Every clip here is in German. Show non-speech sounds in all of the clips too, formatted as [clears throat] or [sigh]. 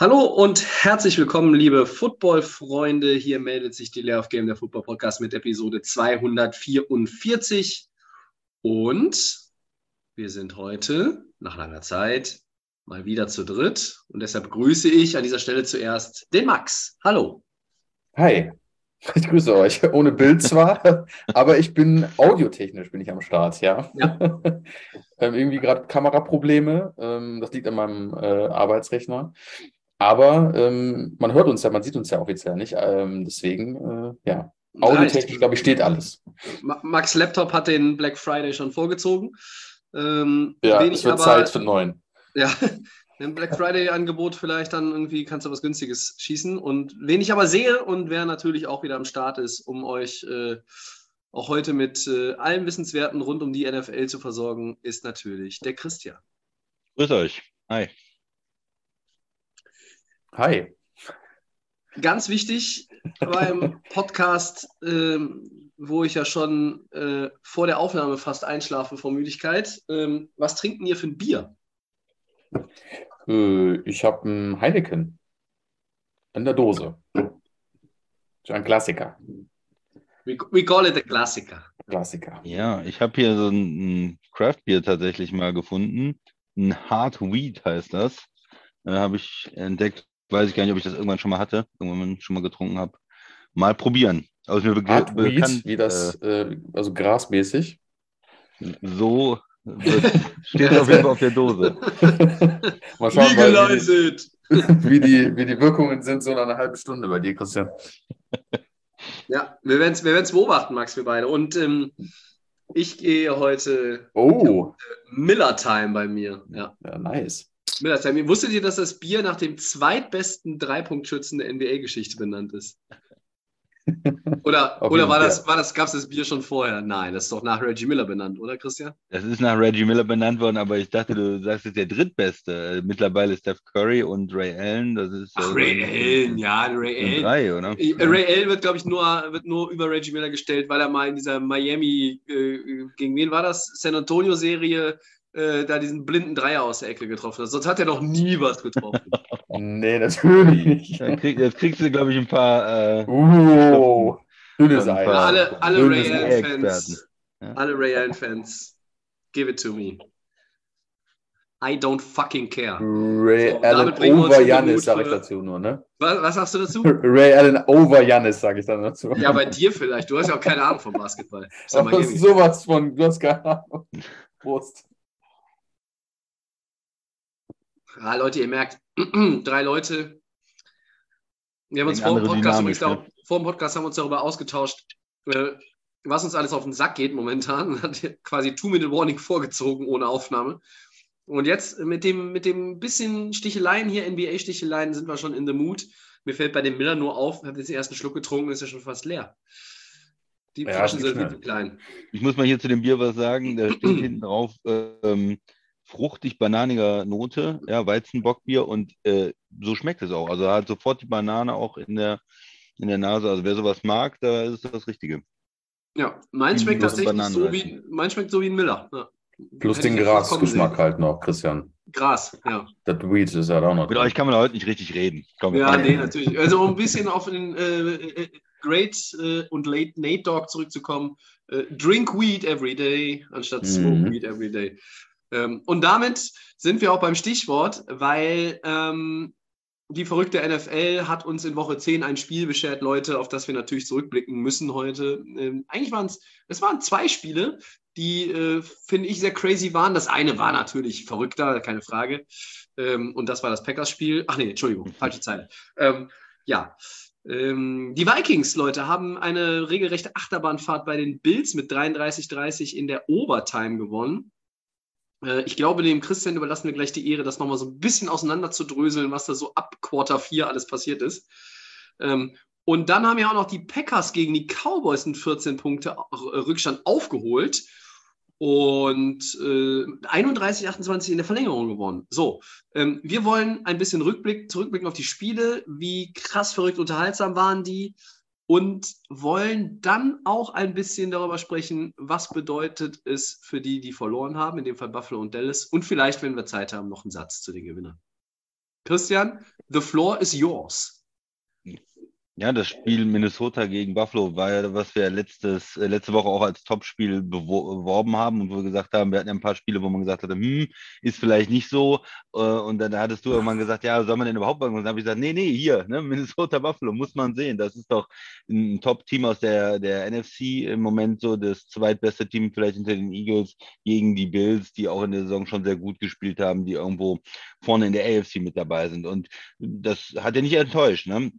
Hallo und herzlich willkommen, liebe Football-Freunde. Hier meldet sich die Layoff Game, der Football Podcast mit Episode 244. Und wir sind heute nach langer Zeit mal wieder zu dritt. Und deshalb grüße ich an dieser Stelle zuerst den Max. Hallo. Hi, ich grüße euch. Ohne Bild zwar, [laughs] aber ich bin audiotechnisch bin ich am Start, ja. Ja. [laughs] ähm, irgendwie gerade Kameraprobleme. Ähm, das liegt an meinem äh, Arbeitsrechner. Aber ähm, man hört uns ja, man sieht uns ja offiziell nicht. Ähm, deswegen, äh, ja, audiotechnisch, glaube ich, steht alles. Ma- Max Laptop hat den Black Friday schon vorgezogen. Ähm, Ja, es ich wird aber- Zeit für neuen. Ja, [laughs] im Black Friday-Angebot vielleicht dann irgendwie kannst du was Günstiges schießen. Und wen ich aber sehe und wer natürlich auch wieder am Start ist, um euch äh, auch heute mit äh, allem Wissenswerten rund um die NFL zu versorgen, ist natürlich der Christian. Grüß euch. Hi. Hi. Ganz wichtig beim Podcast, ähm, wo ich ja schon äh, vor der Aufnahme fast einschlafe vor Müdigkeit. Ähm, was trinken ihr für ein Bier? Äh, ich habe einen Heineken in der Dose. So ein Klassiker. We, we call it a Klassiker. Klassiker. Ja, ich habe hier so ein, ein Craft Beer tatsächlich mal gefunden. Ein Hard Wheat heißt das. Äh, habe ich entdeckt. Weiß ich gar nicht, ob ich das irgendwann schon mal hatte, irgendwann schon mal getrunken habe. Mal probieren. Also mir be bekannt, wie das, äh, also grasmäßig. äh, so wird, [laughs] steht auf jeden Fall auf der Dose. [laughs] Mal schauen, mal, wie, die, wie, die, wie die Wirkungen sind, so nach einer halben Stunde bei dir, Christian. [laughs] Ja, wir werden es wir werden's beobachten, Max, wir beide. Und ähm, ich gehe heute Oh, Miller Time bei mir. Ja, ja, nice. Miller Time. Wusstet ihr, dass das Bier nach dem zweitbesten Dreipunktschützen der NBA-Geschichte benannt ist? [laughs] Oder, Auf oder war das, war das, gab es das Bier schon vorher? Nein, das ist doch nach Reggie Miller benannt, oder Christian? Das ist nach Reggie Miller benannt worden, aber ich dachte, du sagst jetzt der drittbeste. Mittlerweile Steph Curry und Ray Allen. Das ist Ach, äh, Ray Allen, ja, Ray Allen. drei, oder? Äh, Ray Allen wird, glaube ich, nur, wird nur über Reggie Miller gestellt, weil er mal in dieser Miami, äh, gegen wen war das? San Antonio-Serie, äh, da diesen blinden Dreier aus der Ecke getroffen hat. Sonst hat er noch nie was getroffen. [laughs] Nee, natürlich nicht. Dann krieg, jetzt kriegst du, glaube ich, ein paar. Äh, Uh, dünnes war- alle alle Ray. Allen-Fans. Ja. alle Ray Allen-Fans, give it to me. I don't fucking care. Ray So, Allen over Janis, sage ich dazu nur, ne? Was, was sagst du dazu? [laughs] Ray Allen over Janis, sage ich dann dazu. Ja, bei dir vielleicht. Du hast ja auch keine Ahnung vom Basketball. [laughs] Aber Miami. sowas von, du hast keine Ahnung. Prost. Ja, Leute, ihr merkt, [clears throat] drei Leute. Wir haben uns vor dem, Podcast Dynamik, übrigens darüber, vor dem Podcast haben wir uns darüber ausgetauscht, äh, was uns alles auf den Sack geht momentan. [laughs] Hat quasi Two-Minute-Warning vorgezogen ohne Aufnahme. Und jetzt mit dem, mit dem bisschen Sticheleien hier, NBA-Sticheleien, sind wir schon in the mood. Mir fällt bei dem Miller nur auf, ich habe jetzt den ersten Schluck getrunken, ist ja schon fast leer. Die Ja, Flaschen sind viel zu klein. Ich muss mal hier zu dem Bier was sagen. Da steht [clears throat] hinten drauf ähm, fruchtig bananiger Note, ja, Weizenbockbier und äh, so schmeckt es auch. Also hat sofort die Banane auch in der, in der Nase. Also wer sowas mag, da ist das Richtige. Ja, mein Die schmeckt tatsächlich Bananen so wie, mein schmeckt so wie ein Miller. Ja. Plus Hätte den Grasgeschmack halt noch, Christian. Gras, ja. Das Weed ist halt auch noch Mit drin. euch kann man heute nicht richtig reden. Komm, Ja, nee, natürlich. Also um ein bisschen auf den äh, äh, Great äh, und Late Nate Dog zurückzukommen. Äh, drink Weed every day anstatt Smoke Mhm. Weed every day. Ähm, und damit sind wir auch beim Stichwort, weil ähm, die verrückte NFL hat uns in Woche 10 ein Spiel beschert, Leute, auf das wir natürlich zurückblicken müssen heute. Ähm, eigentlich waren es, es waren zwei Spiele, die, äh, finde ich, sehr crazy waren. Das eine war natürlich verrückter, keine Frage. Ähm, und das war das Packers-Spiel. Ach nee, Entschuldigung, falsche Zeile. Ähm, ja. Ähm, die Vikings, Leute, haben eine regelrechte Achterbahnfahrt bei den Bills mit 33-30 in der Overtime gewonnen. Äh, ich glaube, dem Christian überlassen wir gleich die Ehre, das nochmal so ein bisschen auseinander zu dröseln, was da so ab Quarter 4 alles passiert ist. Ähm, Und dann haben ja auch noch die Packers gegen die Cowboys einen 14 Punkte Rückstand aufgeholt und äh, 31, 28 in der Verlängerung gewonnen. So, ähm, wir wollen ein bisschen Rückblick, zurückblicken auf die Spiele, wie krass verrückt unterhaltsam waren die und wollen dann auch ein bisschen darüber sprechen, was bedeutet es für die, die verloren haben, in dem Fall Buffalo und Dallas und vielleicht, wenn wir Zeit haben, noch einen Satz zu den Gewinnern. Christian, the floor is yours. Ja, das Spiel Minnesota gegen Buffalo war ja, was wir letztes, äh, letzte Woche auch als Topspiel beworben haben und wo wir gesagt haben, wir hatten ja ein paar Spiele, wo man gesagt hat, hm, ist vielleicht nicht so. Äh, und dann hattest du irgendwann gesagt, ja, soll man denn überhaupt irgendwas? Und dann habe ich gesagt, nee, nee, hier, ne, [laughs] Minnesota Buffalo, muss man sehen. Das ist doch ein Top-Team aus der, der NFC im Moment so, das zweitbeste Team vielleicht hinter den Eagles gegen die Bills, die auch in der Saison schon sehr gut gespielt haben, die irgendwo vorne in der AFC mit dabei sind. Und das hat ja nicht enttäuscht, ne?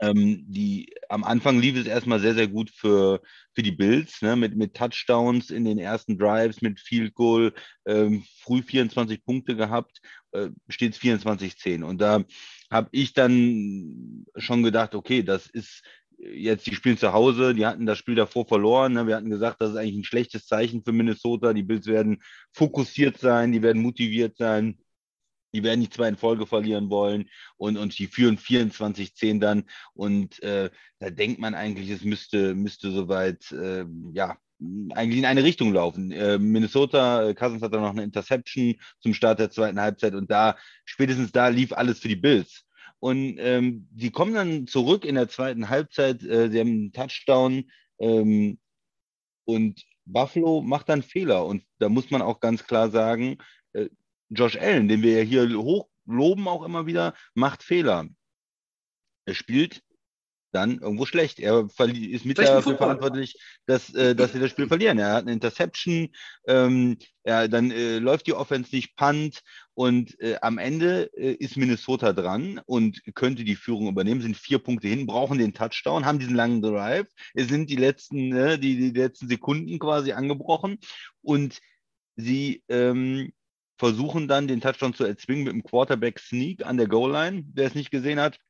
Ähm, die, am Anfang lief es erstmal sehr, sehr gut für, für die Bills, ne, mit, mit Touchdowns in den ersten Drives, mit Field Goal, ähm, früh 24 Punkte gehabt, äh, steht es 24-10. Und da habe ich dann schon gedacht, okay, das ist jetzt, die spielen zu Hause, die hatten das Spiel davor verloren. Ne? Wir hatten gesagt, das ist eigentlich ein schlechtes Zeichen für Minnesota. Die Bills werden fokussiert sein, die werden motiviert sein die werden nicht zwei in Folge verlieren wollen und, und die führen 24-10 dann. Und äh, da denkt man eigentlich, es müsste, müsste soweit, äh, ja, eigentlich in eine Richtung laufen. Äh, Minnesota, äh, Cousins hat dann noch eine Interception zum Start der zweiten Halbzeit und da, spätestens da lief alles für die Bills. Und ähm, die kommen dann zurück in der zweiten Halbzeit, äh, sie haben einen Touchdown ähm, und Buffalo macht dann Fehler. Und da muss man auch ganz klar sagen, äh, Josh Allen, den wir ja hier hochloben auch immer wieder, macht Fehler. Er spielt dann irgendwo schlecht. Er ist mit dafür verantwortlich, dass, äh, dass sie das Spiel verlieren. Er hat eine Interception, ähm, ja, dann äh, läuft die Offense nicht Punt und äh, am Ende äh, ist Minnesota dran und könnte die Führung übernehmen, sind vier Punkte hin, brauchen den Touchdown, haben diesen langen Drive. Es sind die letzten, ne, die, die letzten Sekunden quasi angebrochen und sie ähm, versuchen dann den Touchdown zu erzwingen mit einem Quarterback-Sneak an der Goal-Line, der es nicht gesehen hat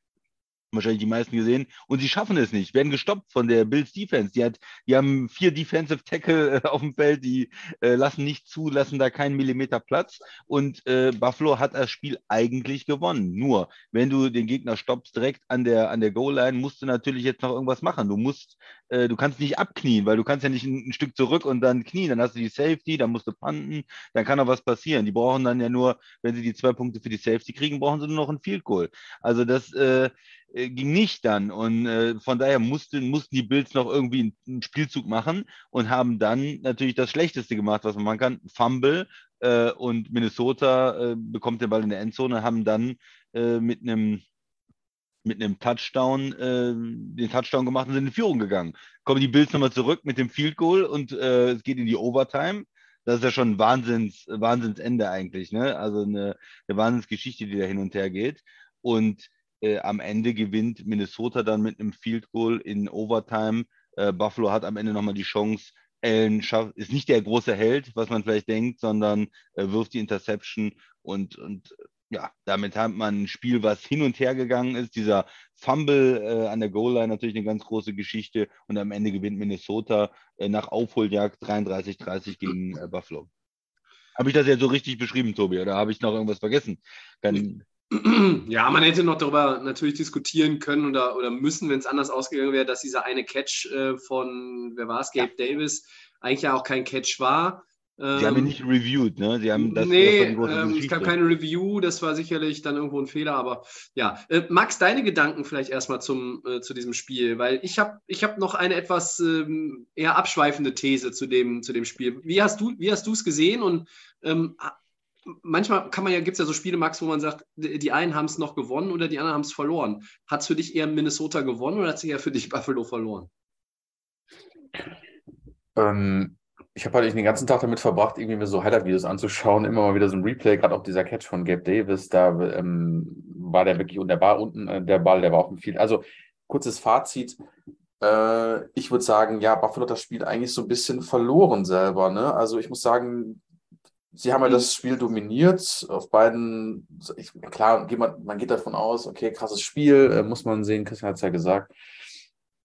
wahrscheinlich die meisten gesehen. Und sie schaffen es nicht, werden gestoppt von der Bills Defense. Die, hat, die haben vier Defensive Tackle äh, auf dem Feld, die äh, lassen nicht zu, lassen da keinen Millimeter Platz. Und äh, Buffalo hat das Spiel eigentlich gewonnen. Nur, wenn du den Gegner stoppst direkt an der, an der Goal-Line, musst du natürlich jetzt noch irgendwas machen. Du musst, äh, du kannst nicht abknien, weil du kannst ja nicht ein, ein, Stück zurück und dann knien. Dann hast du die Safety, dann musst du panten, dann kann noch was passieren. Die brauchen dann ja nur, wenn sie die zwei Punkte für die Safety kriegen, brauchen sie nur noch ein Field Goal. Also das, äh, äh, ging nicht dann. Und äh, von daher mussten, mussten die Bills noch irgendwie einen Spielzug machen und haben dann natürlich das Schlechteste gemacht, was man machen kann. Fumble äh, und Minnesota äh, bekommt den Ball in der Endzone, haben dann äh, mit einem mit einem Touchdown äh, den Touchdown gemacht und sind in Führung gegangen. Kommen die Bills nochmal zurück mit dem Field Goal und es geht in die Overtime das ist ja schon ein Wahnsinns, Wahnsinnsende eigentlich, ne? Also eine, eine Wahnsinnsgeschichte, die da hin und her geht. Und äh, am Ende gewinnt Minnesota dann mit einem Field Goal in Overtime. Äh, Buffalo hat am Ende nochmal die Chance. Allen ist nicht der große Held, was man vielleicht denkt, sondern äh, wirft die Interception und, und ja, damit hat man ein Spiel, was hin und her gegangen ist. Dieser Fumble äh, an der Goal Line natürlich eine ganz große Geschichte und am Ende gewinnt Minnesota äh, nach Aufholjagd 33-30 gegen äh, Buffalo. Habe ich das jetzt so richtig beschrieben, Tobi, oder habe ich noch irgendwas vergessen? Kann, ja, man hätte noch darüber natürlich diskutieren können oder, oder müssen, wenn es anders ausgegangen wäre, dass dieser eine Catch äh, von, wer war es, Gabe ja. Davis, eigentlich ja auch kein Catch war. Sie ähm, haben ihn nicht reviewed, ne? Sie haben das. Nee, ähm, es gab keine Review, das war sicherlich dann irgendwo ein Fehler, aber ja. Äh, Max, deine Gedanken vielleicht erstmal zum, äh, zu diesem Spiel, weil ich habe ich hab noch eine etwas ähm, eher abschweifende These zu dem, zu dem Spiel. Wie hast du es gesehen und ähm, manchmal kann man ja, gibt es ja so Spiele, Max, wo man sagt, die einen haben es noch gewonnen oder die anderen haben es verloren. Hat es für dich eher Minnesota gewonnen oder hat es eher für dich [laughs] Buffalo verloren? Ähm, ich habe halt den ganzen Tag damit verbracht, irgendwie mir so Highlight-Videos anzuschauen, immer mal wieder so ein Replay, gerade auch dieser Catch von Gabe Davis, da ähm, war der wirklich, und der war unten, äh, der Ball, der war auf dem Field. Also, kurzes Fazit, äh, ich würde sagen, ja, Buffalo hat das Spiel eigentlich so ein bisschen verloren selber. Ne? Also ich muss sagen, sie haben ja das Spiel dominiert. Auf beiden, ich, klar, man geht davon aus, okay, krasses Spiel, äh, muss man sehen, Christian hat es ja gesagt.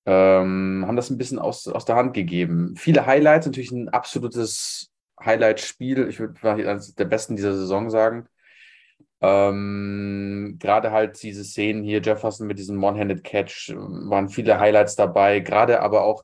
Ähm, haben das ein bisschen aus, aus der Hand gegeben. Viele Highlights, natürlich ein absolutes Highlight-Spiel. Ich würde eines der besten dieser Saison sagen. Ähm, Gerade halt diese Szenen hier, Jefferson mit diesem One-Handed Catch, waren viele Highlights dabei. Gerade aber auch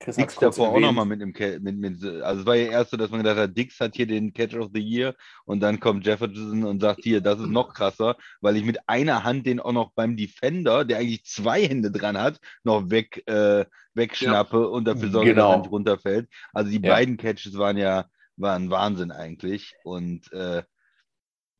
Chris Dix davor auch nochmal mit dem mit, mit, also es war ja erst so, dass man gedacht hat, Dix hat hier den Catch of the Year und dann kommt Jefferson und sagt hier, das ist noch krasser, weil ich mit einer Hand den auch noch beim Defender, der eigentlich zwei Hände dran hat, noch weg, äh, wegschnappe ja. und dafür sorge, genau. dass er nicht runterfällt. Also die ja. beiden Catches waren ja waren Wahnsinn eigentlich und äh,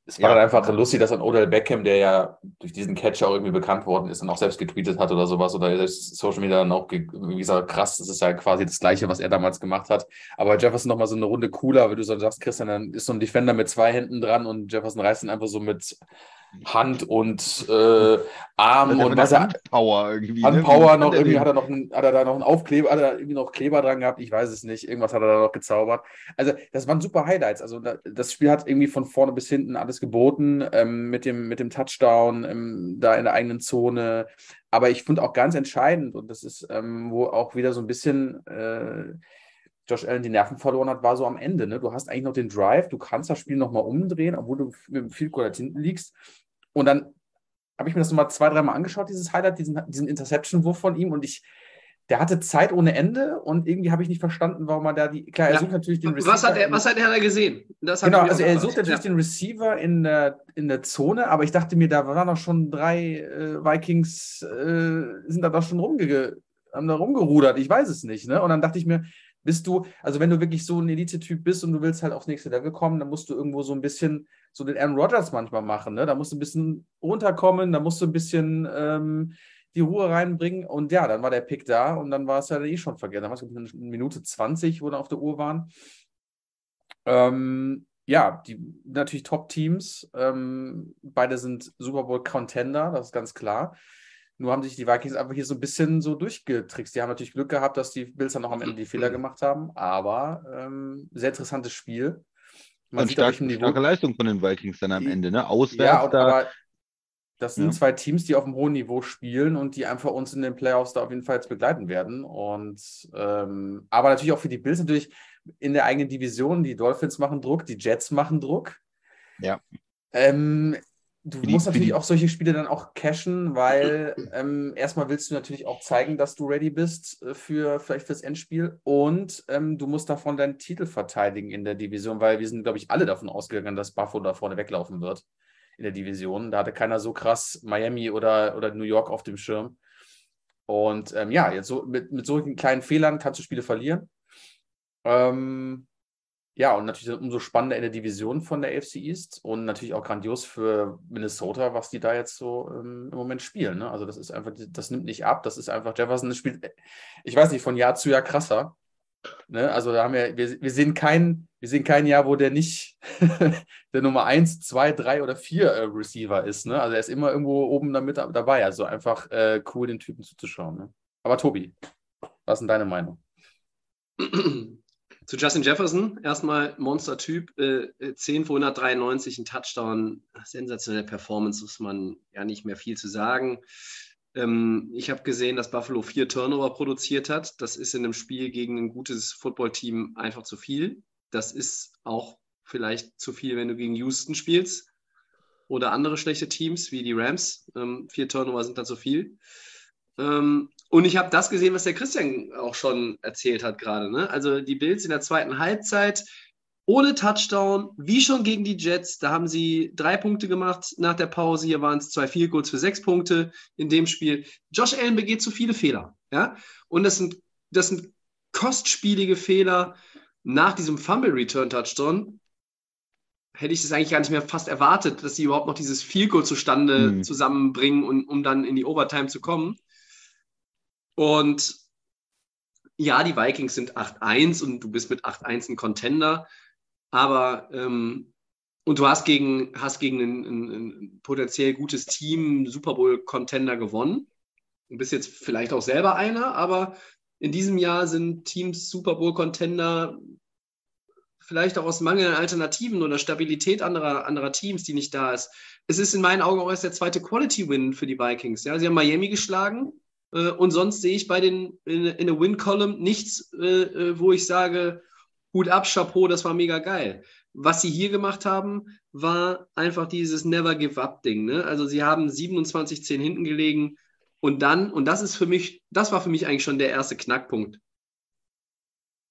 es war ja. dann einfach lustig, dass ein Odell Beckham, der ja durch diesen Catch auch irgendwie bekannt worden ist und auch selbst getweetet hat oder sowas oder Social Media dann auch, wie gesagt, krass, das ist ja quasi das Gleiche, was er damals gemacht hat. Aber Jefferson nochmal so eine Runde cooler, wie du so sagst, Christian, dann ist so ein Defender mit zwei Händen dran und Jefferson reißt ihn einfach so mit Hand und äh, Arm und was er Handpower irgendwie. Handpower ne? noch irgendwie hat er noch ein, hat er da noch einen Aufkleber, hat er irgendwie noch Kleber dran gehabt, ich weiß es nicht. Irgendwas hat er da noch gezaubert. Also, das waren super Highlights. Also, das Spiel hat irgendwie von vorne bis hinten alles geboten, ähm, mit, dem, mit dem Touchdown, ähm, da in der eigenen Zone. Aber ich finde auch ganz entscheidend, und das ist, ähm, wo auch wieder so ein bisschen äh, Josh Allen die Nerven verloren hat, war so am Ende. Ne? Du hast eigentlich noch den Drive, du kannst das Spiel nochmal umdrehen, obwohl du mit dem Field Goal hinten liegst. Und dann habe ich mir das nochmal zwei, dreimal angeschaut, dieses Highlight, diesen, diesen Interception-Wurf von ihm. Und ich, der hatte Zeit ohne Ende und irgendwie habe ich nicht verstanden, warum man da die. Klar, er ja. sucht natürlich den Receiver. Was hat er, was hat er da gesehen? genau, also er sucht natürlich ja. den Receiver in der, in der Zone, aber ich dachte mir, da waren noch schon drei äh, Vikings, äh, sind da doch schon rumge haben da rumgerudert. Ich weiß es nicht. Ne? Und dann dachte ich mir, bist du, also wenn du wirklich so ein Elite-Typ bist und du willst halt aufs nächste Level kommen, dann musst du irgendwo so ein bisschen so den Aaron Rodgers manchmal machen. Ne? Da musst du ein bisschen runterkommen, da musst du ein bisschen ähm, die Ruhe reinbringen. Und ja, dann war der Pick da und dann war es ja eh schon vergessen. Dann war es eine Minute 20, wo wir auf der Uhr waren. Ähm, ja, die natürlich Top-Teams. Ähm, beide sind Super Bowl-Contender, das ist ganz klar. Nur haben sich die Vikings einfach hier so ein bisschen so durchgetrickst. Die haben natürlich Glück gehabt, dass die Bills dann noch am Ende die Fehler gemacht haben, aber ähm, sehr interessantes Spiel. Man Und stark, starke Leistung von den Vikings dann am Ende, ne? Auswärts. Ja, das sind ja. zwei Teams, die auf einem hohen Niveau spielen und die einfach uns in den Playoffs da auf jeden Fall jetzt begleiten werden. Und ähm, aber natürlich auch für die Bills natürlich in der eigenen Division. Die Dolphins machen Druck, die Jets machen Druck. Ja. Ähm, du musst natürlich auch solche Spiele dann auch cashen, weil [laughs] ähm, erstmal willst du natürlich auch zeigen, dass du ready bist äh, für vielleicht fürs Endspiel und ähm, du musst davon deinen Titel verteidigen in der Division, weil wir sind, glaube ich, alle davon ausgegangen, dass Buffalo da vorne weglaufen wird in der Division. Da hatte keiner so krass Miami oder, oder New York auf dem Schirm. Und ähm, ja, jetzt so mit, mit solchen kleinen Fehlern kannst du Spiele verlieren. Ähm, ja, und natürlich umso spannender in der Division von der AFC East und natürlich auch grandios für Minnesota, was die da jetzt so ähm, im Moment spielen. Ne? Also das ist einfach, das nimmt nicht ab, das ist einfach, Jefferson spielt, ich weiß nicht, von Jahr zu Jahr krasser. Ne? Also da haben wir, wir, wir sehen kein, wir sehen kein Jahr, wo der nicht [laughs] der Nummer 1, 2, 3 oder 4 äh, Receiver ist. Ne? Also er ist immer irgendwo oben damit dabei. Also einfach äh, cool, den Typen zuzuschauen. Ne? Aber Tobi, was ist denn deine Meinung? [clears throat] Zu Justin Jefferson, erstmal Monster-Typ, äh, 10 für 193, ein Touchdown, sensationelle Performance, muss man ja nicht mehr viel zu sagen. Ähm, ich habe gesehen, dass Buffalo vier Turnover produziert hat. Das ist in einem Spiel gegen ein gutes Footballteam einfach zu viel. Das ist auch vielleicht zu viel, wenn du gegen Houston spielst oder andere schlechte Teams wie die Rams. Ähm, vier Turnover sind da zu viel. Ähm, und ich habe das gesehen, was der Christian auch schon erzählt hat gerade. Ne? Also die Bills in der zweiten Halbzeit ohne Touchdown, wie schon gegen die Jets. Da haben sie drei Punkte gemacht nach der Pause. Hier waren es zwei Field Goals für sechs Punkte in dem Spiel. Josh Allen begeht zu viele Fehler. Ja? Und das sind, das sind kostspielige Fehler nach diesem Fumble Return Touchdown. Hätte ich das eigentlich gar nicht mehr fast erwartet, dass sie überhaupt noch dieses Field Goal zustande mhm. zusammenbringen, und, um dann in die Overtime zu kommen. Und ja, die Vikings sind 8-1 und du bist mit 8-1 ein Contender, aber ähm, und du hast gegen, hast gegen ein, ein, ein potenziell gutes Team Super Bowl-Contender gewonnen. Du bist jetzt vielleicht auch selber einer, aber in diesem Jahr sind Teams Super Bowl-Contender vielleicht auch aus Mangel an Alternativen oder Stabilität anderer, anderer Teams, die nicht da ist. Es ist in meinen Augen auch erst der zweite Quality-Win für die Vikings. Ja? Sie haben Miami geschlagen und sonst sehe ich bei den in, in der Win-Column nichts, äh, äh, wo ich sage, Hut ab, Chapeau, das war mega geil. Was sie hier gemacht haben, war einfach dieses Never Give Up-Ding. Ne? Also sie haben 27-10 hinten gelegen und dann, und das ist für mich, das war für mich eigentlich schon der erste Knackpunkt.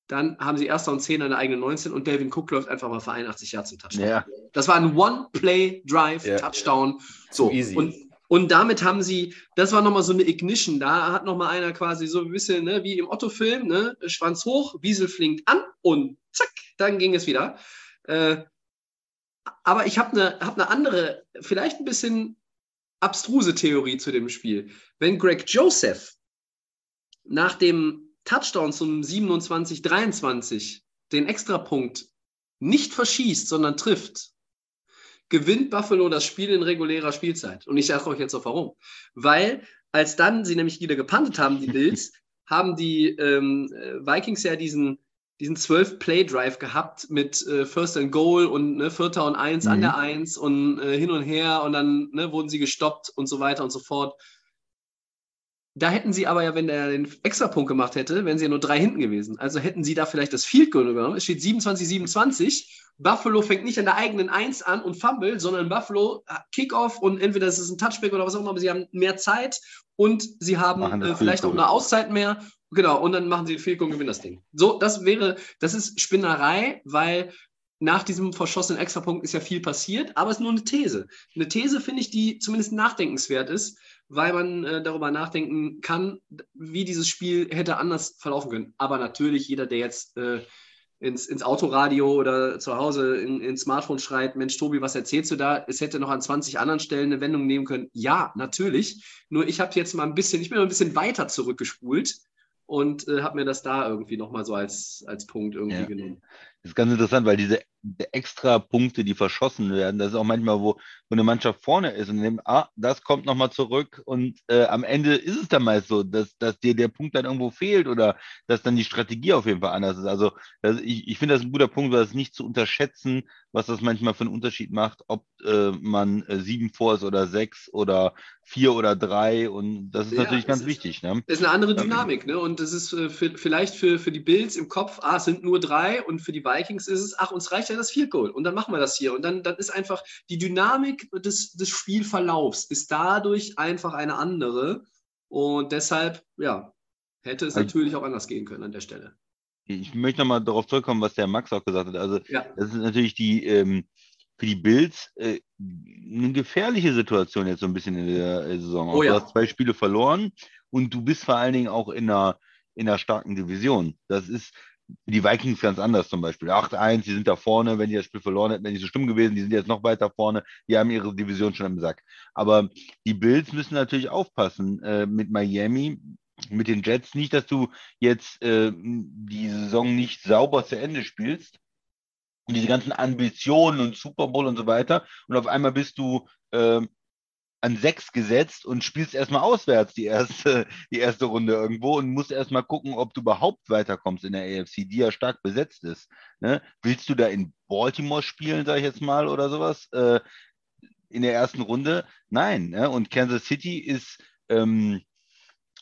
Dann haben sie erster und 10 an der eigenen 19 und Delvin Cook läuft einfach mal für 81 Jahre zum Touchdown. Ja. Das war ein One-Play-Drive-Touchdown. So, Easy. und, und damit haben sie, das war nochmal so eine Ignition. Da hat nochmal einer quasi so ein bisschen, ne, wie im Otto-Film, ne, Schwanz hoch, Wiesel flinkt an und zack, dann ging es wieder. Äh, aber ich habe eine hab ne andere, vielleicht ein bisschen abstruse Theorie zu dem Spiel. Wenn Greg Joseph nach dem Touchdown zum 27-23 den Extrapunkt nicht verschießt, sondern trifft, gewinnt Buffalo das Spiel in regulärer Spielzeit. Und ich sage euch jetzt auch warum. Weil als dann sie nämlich wieder gepantet haben, die Bills, [laughs] haben die ähm, Vikings ja diesen, diesen 12-Play-Drive gehabt mit äh, First and Goal und ne, Vierter und Eins Mhm. an der Eins und äh, hin und her und dann ne, wurden sie gestoppt und so weiter und so fort. Da hätten sie aber ja, wenn er den Extrapunkt gemacht hätte, wären sie ja nur drei hinten gewesen. Also hätten sie da vielleicht das Field Goal genommen. Es steht 27-27. Buffalo fängt nicht an der eigenen Eins an und fumble, sondern Buffalo äh, Kickoff und entweder es ist ein Touchback oder was auch immer, aber sie haben mehr Zeit und sie haben äh, vielleicht auch eine Auszeit mehr. Genau, und dann machen sie den Field Goal und gewinnen das Ding. So, das wäre, das ist Spinnerei, weil nach diesem verschossenen Extrapunkt ist ja viel passiert, aber es ist nur eine These. Eine These finde ich, die zumindest nachdenkenswert ist, weil man äh, darüber nachdenken kann, wie dieses Spiel hätte anders verlaufen können. Aber natürlich, jeder, der jetzt äh, ins, ins Autoradio oder zu Hause in, ins Smartphone schreit, Mensch, Tobi, was erzählst du da? Es hätte noch an 20 anderen Stellen eine Wendung nehmen können. Ja, natürlich. Nur ich habe jetzt mal ein bisschen, ich bin mal ein bisschen weiter zurückgespult und äh, habe mir das da irgendwie nochmal so als, als Punkt irgendwie Ja. genommen. Das ist ganz interessant, weil diese extra Punkte, die verschossen werden, das ist auch manchmal, wo eine Mannschaft vorne ist und dem, ah, das kommt nochmal zurück und äh, am Ende ist es dann meist so, dass, dass dir der Punkt dann irgendwo fehlt oder dass dann die Strategie auf jeden Fall anders ist. Also das, ich, ich finde das ein guter Punkt, weil es nicht zu unterschätzen, was das manchmal für einen Unterschied macht, ob äh, man äh, sieben vor ist oder sechs oder vier oder drei und das ist Ja, natürlich ganz ist- wichtig. Ne? Das ist eine andere. Dynamik, ne? Und das ist äh, für, vielleicht für, für die Bills im Kopf, ah, es sind nur drei und für die Vikings ist es, ach, uns reicht ja das Field Goal und dann machen wir das hier. Und dann, dann ist einfach die Dynamik des, des Spielverlaufs ist dadurch einfach eine andere. Und deshalb, ja, hätte es Also- natürlich auch anders gehen können an der Stelle. Ich möchte nochmal darauf zurückkommen, was der Max auch gesagt hat. Also Ja. das ist natürlich die ähm, für die Bills äh, eine gefährliche Situation jetzt so ein bisschen in der äh, Saison. Oh ja. Du hast zwei Spiele verloren und du bist vor allen Dingen auch in einer, in einer starken Division. Das ist die Vikings ganz anders zum Beispiel. 8-1, die sind da vorne, wenn die das Spiel verloren hätten, wären die so schlimm gewesen, die sind jetzt noch weiter vorne, die haben ihre Division schon im Sack. Aber die Bills müssen natürlich aufpassen äh, mit Miami, mit den Jets. Nicht, dass du jetzt äh, die Saison nicht sauber zu Ende spielst und diese ganzen Ambitionen und Super Bowl und so weiter und auf einmal bist du ähm, an sechs gesetzt und spielst erstmal auswärts die erste, [laughs] die erste Runde irgendwo und musst erstmal gucken, ob du überhaupt weiterkommst in der AFC, die ja stark besetzt ist. Ne? Willst du da in Baltimore spielen, sag ich jetzt mal, oder sowas, äh, in der ersten Runde? Nein. Ne? Und Kansas City ist ähm,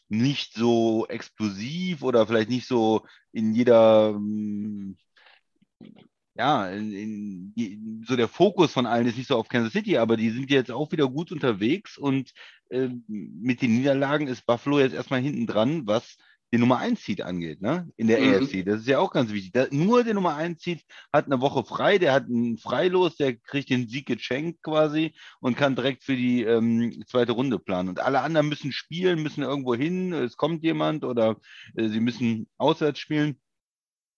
nicht so explosiv oder vielleicht nicht so in jeder ähm, ja, in, in, so der Fokus von allen ist nicht so auf Kansas City, aber die sind jetzt auch wieder gut unterwegs und äh, mit den Niederlagen ist Buffalo jetzt erstmal hinten dran, was den Nummer 1 Seed angeht, ne? In der Mhm. AFC. Das ist ja auch ganz wichtig. Da, nur der Nummer 1 Seed hat eine Woche frei, der hat einen Freilos, der kriegt den Sieg geschenkt quasi und kann direkt für die ähm, zweite Runde planen. Und alle anderen müssen spielen, müssen irgendwo hin, es kommt jemand oder äh, sie müssen auswärts spielen.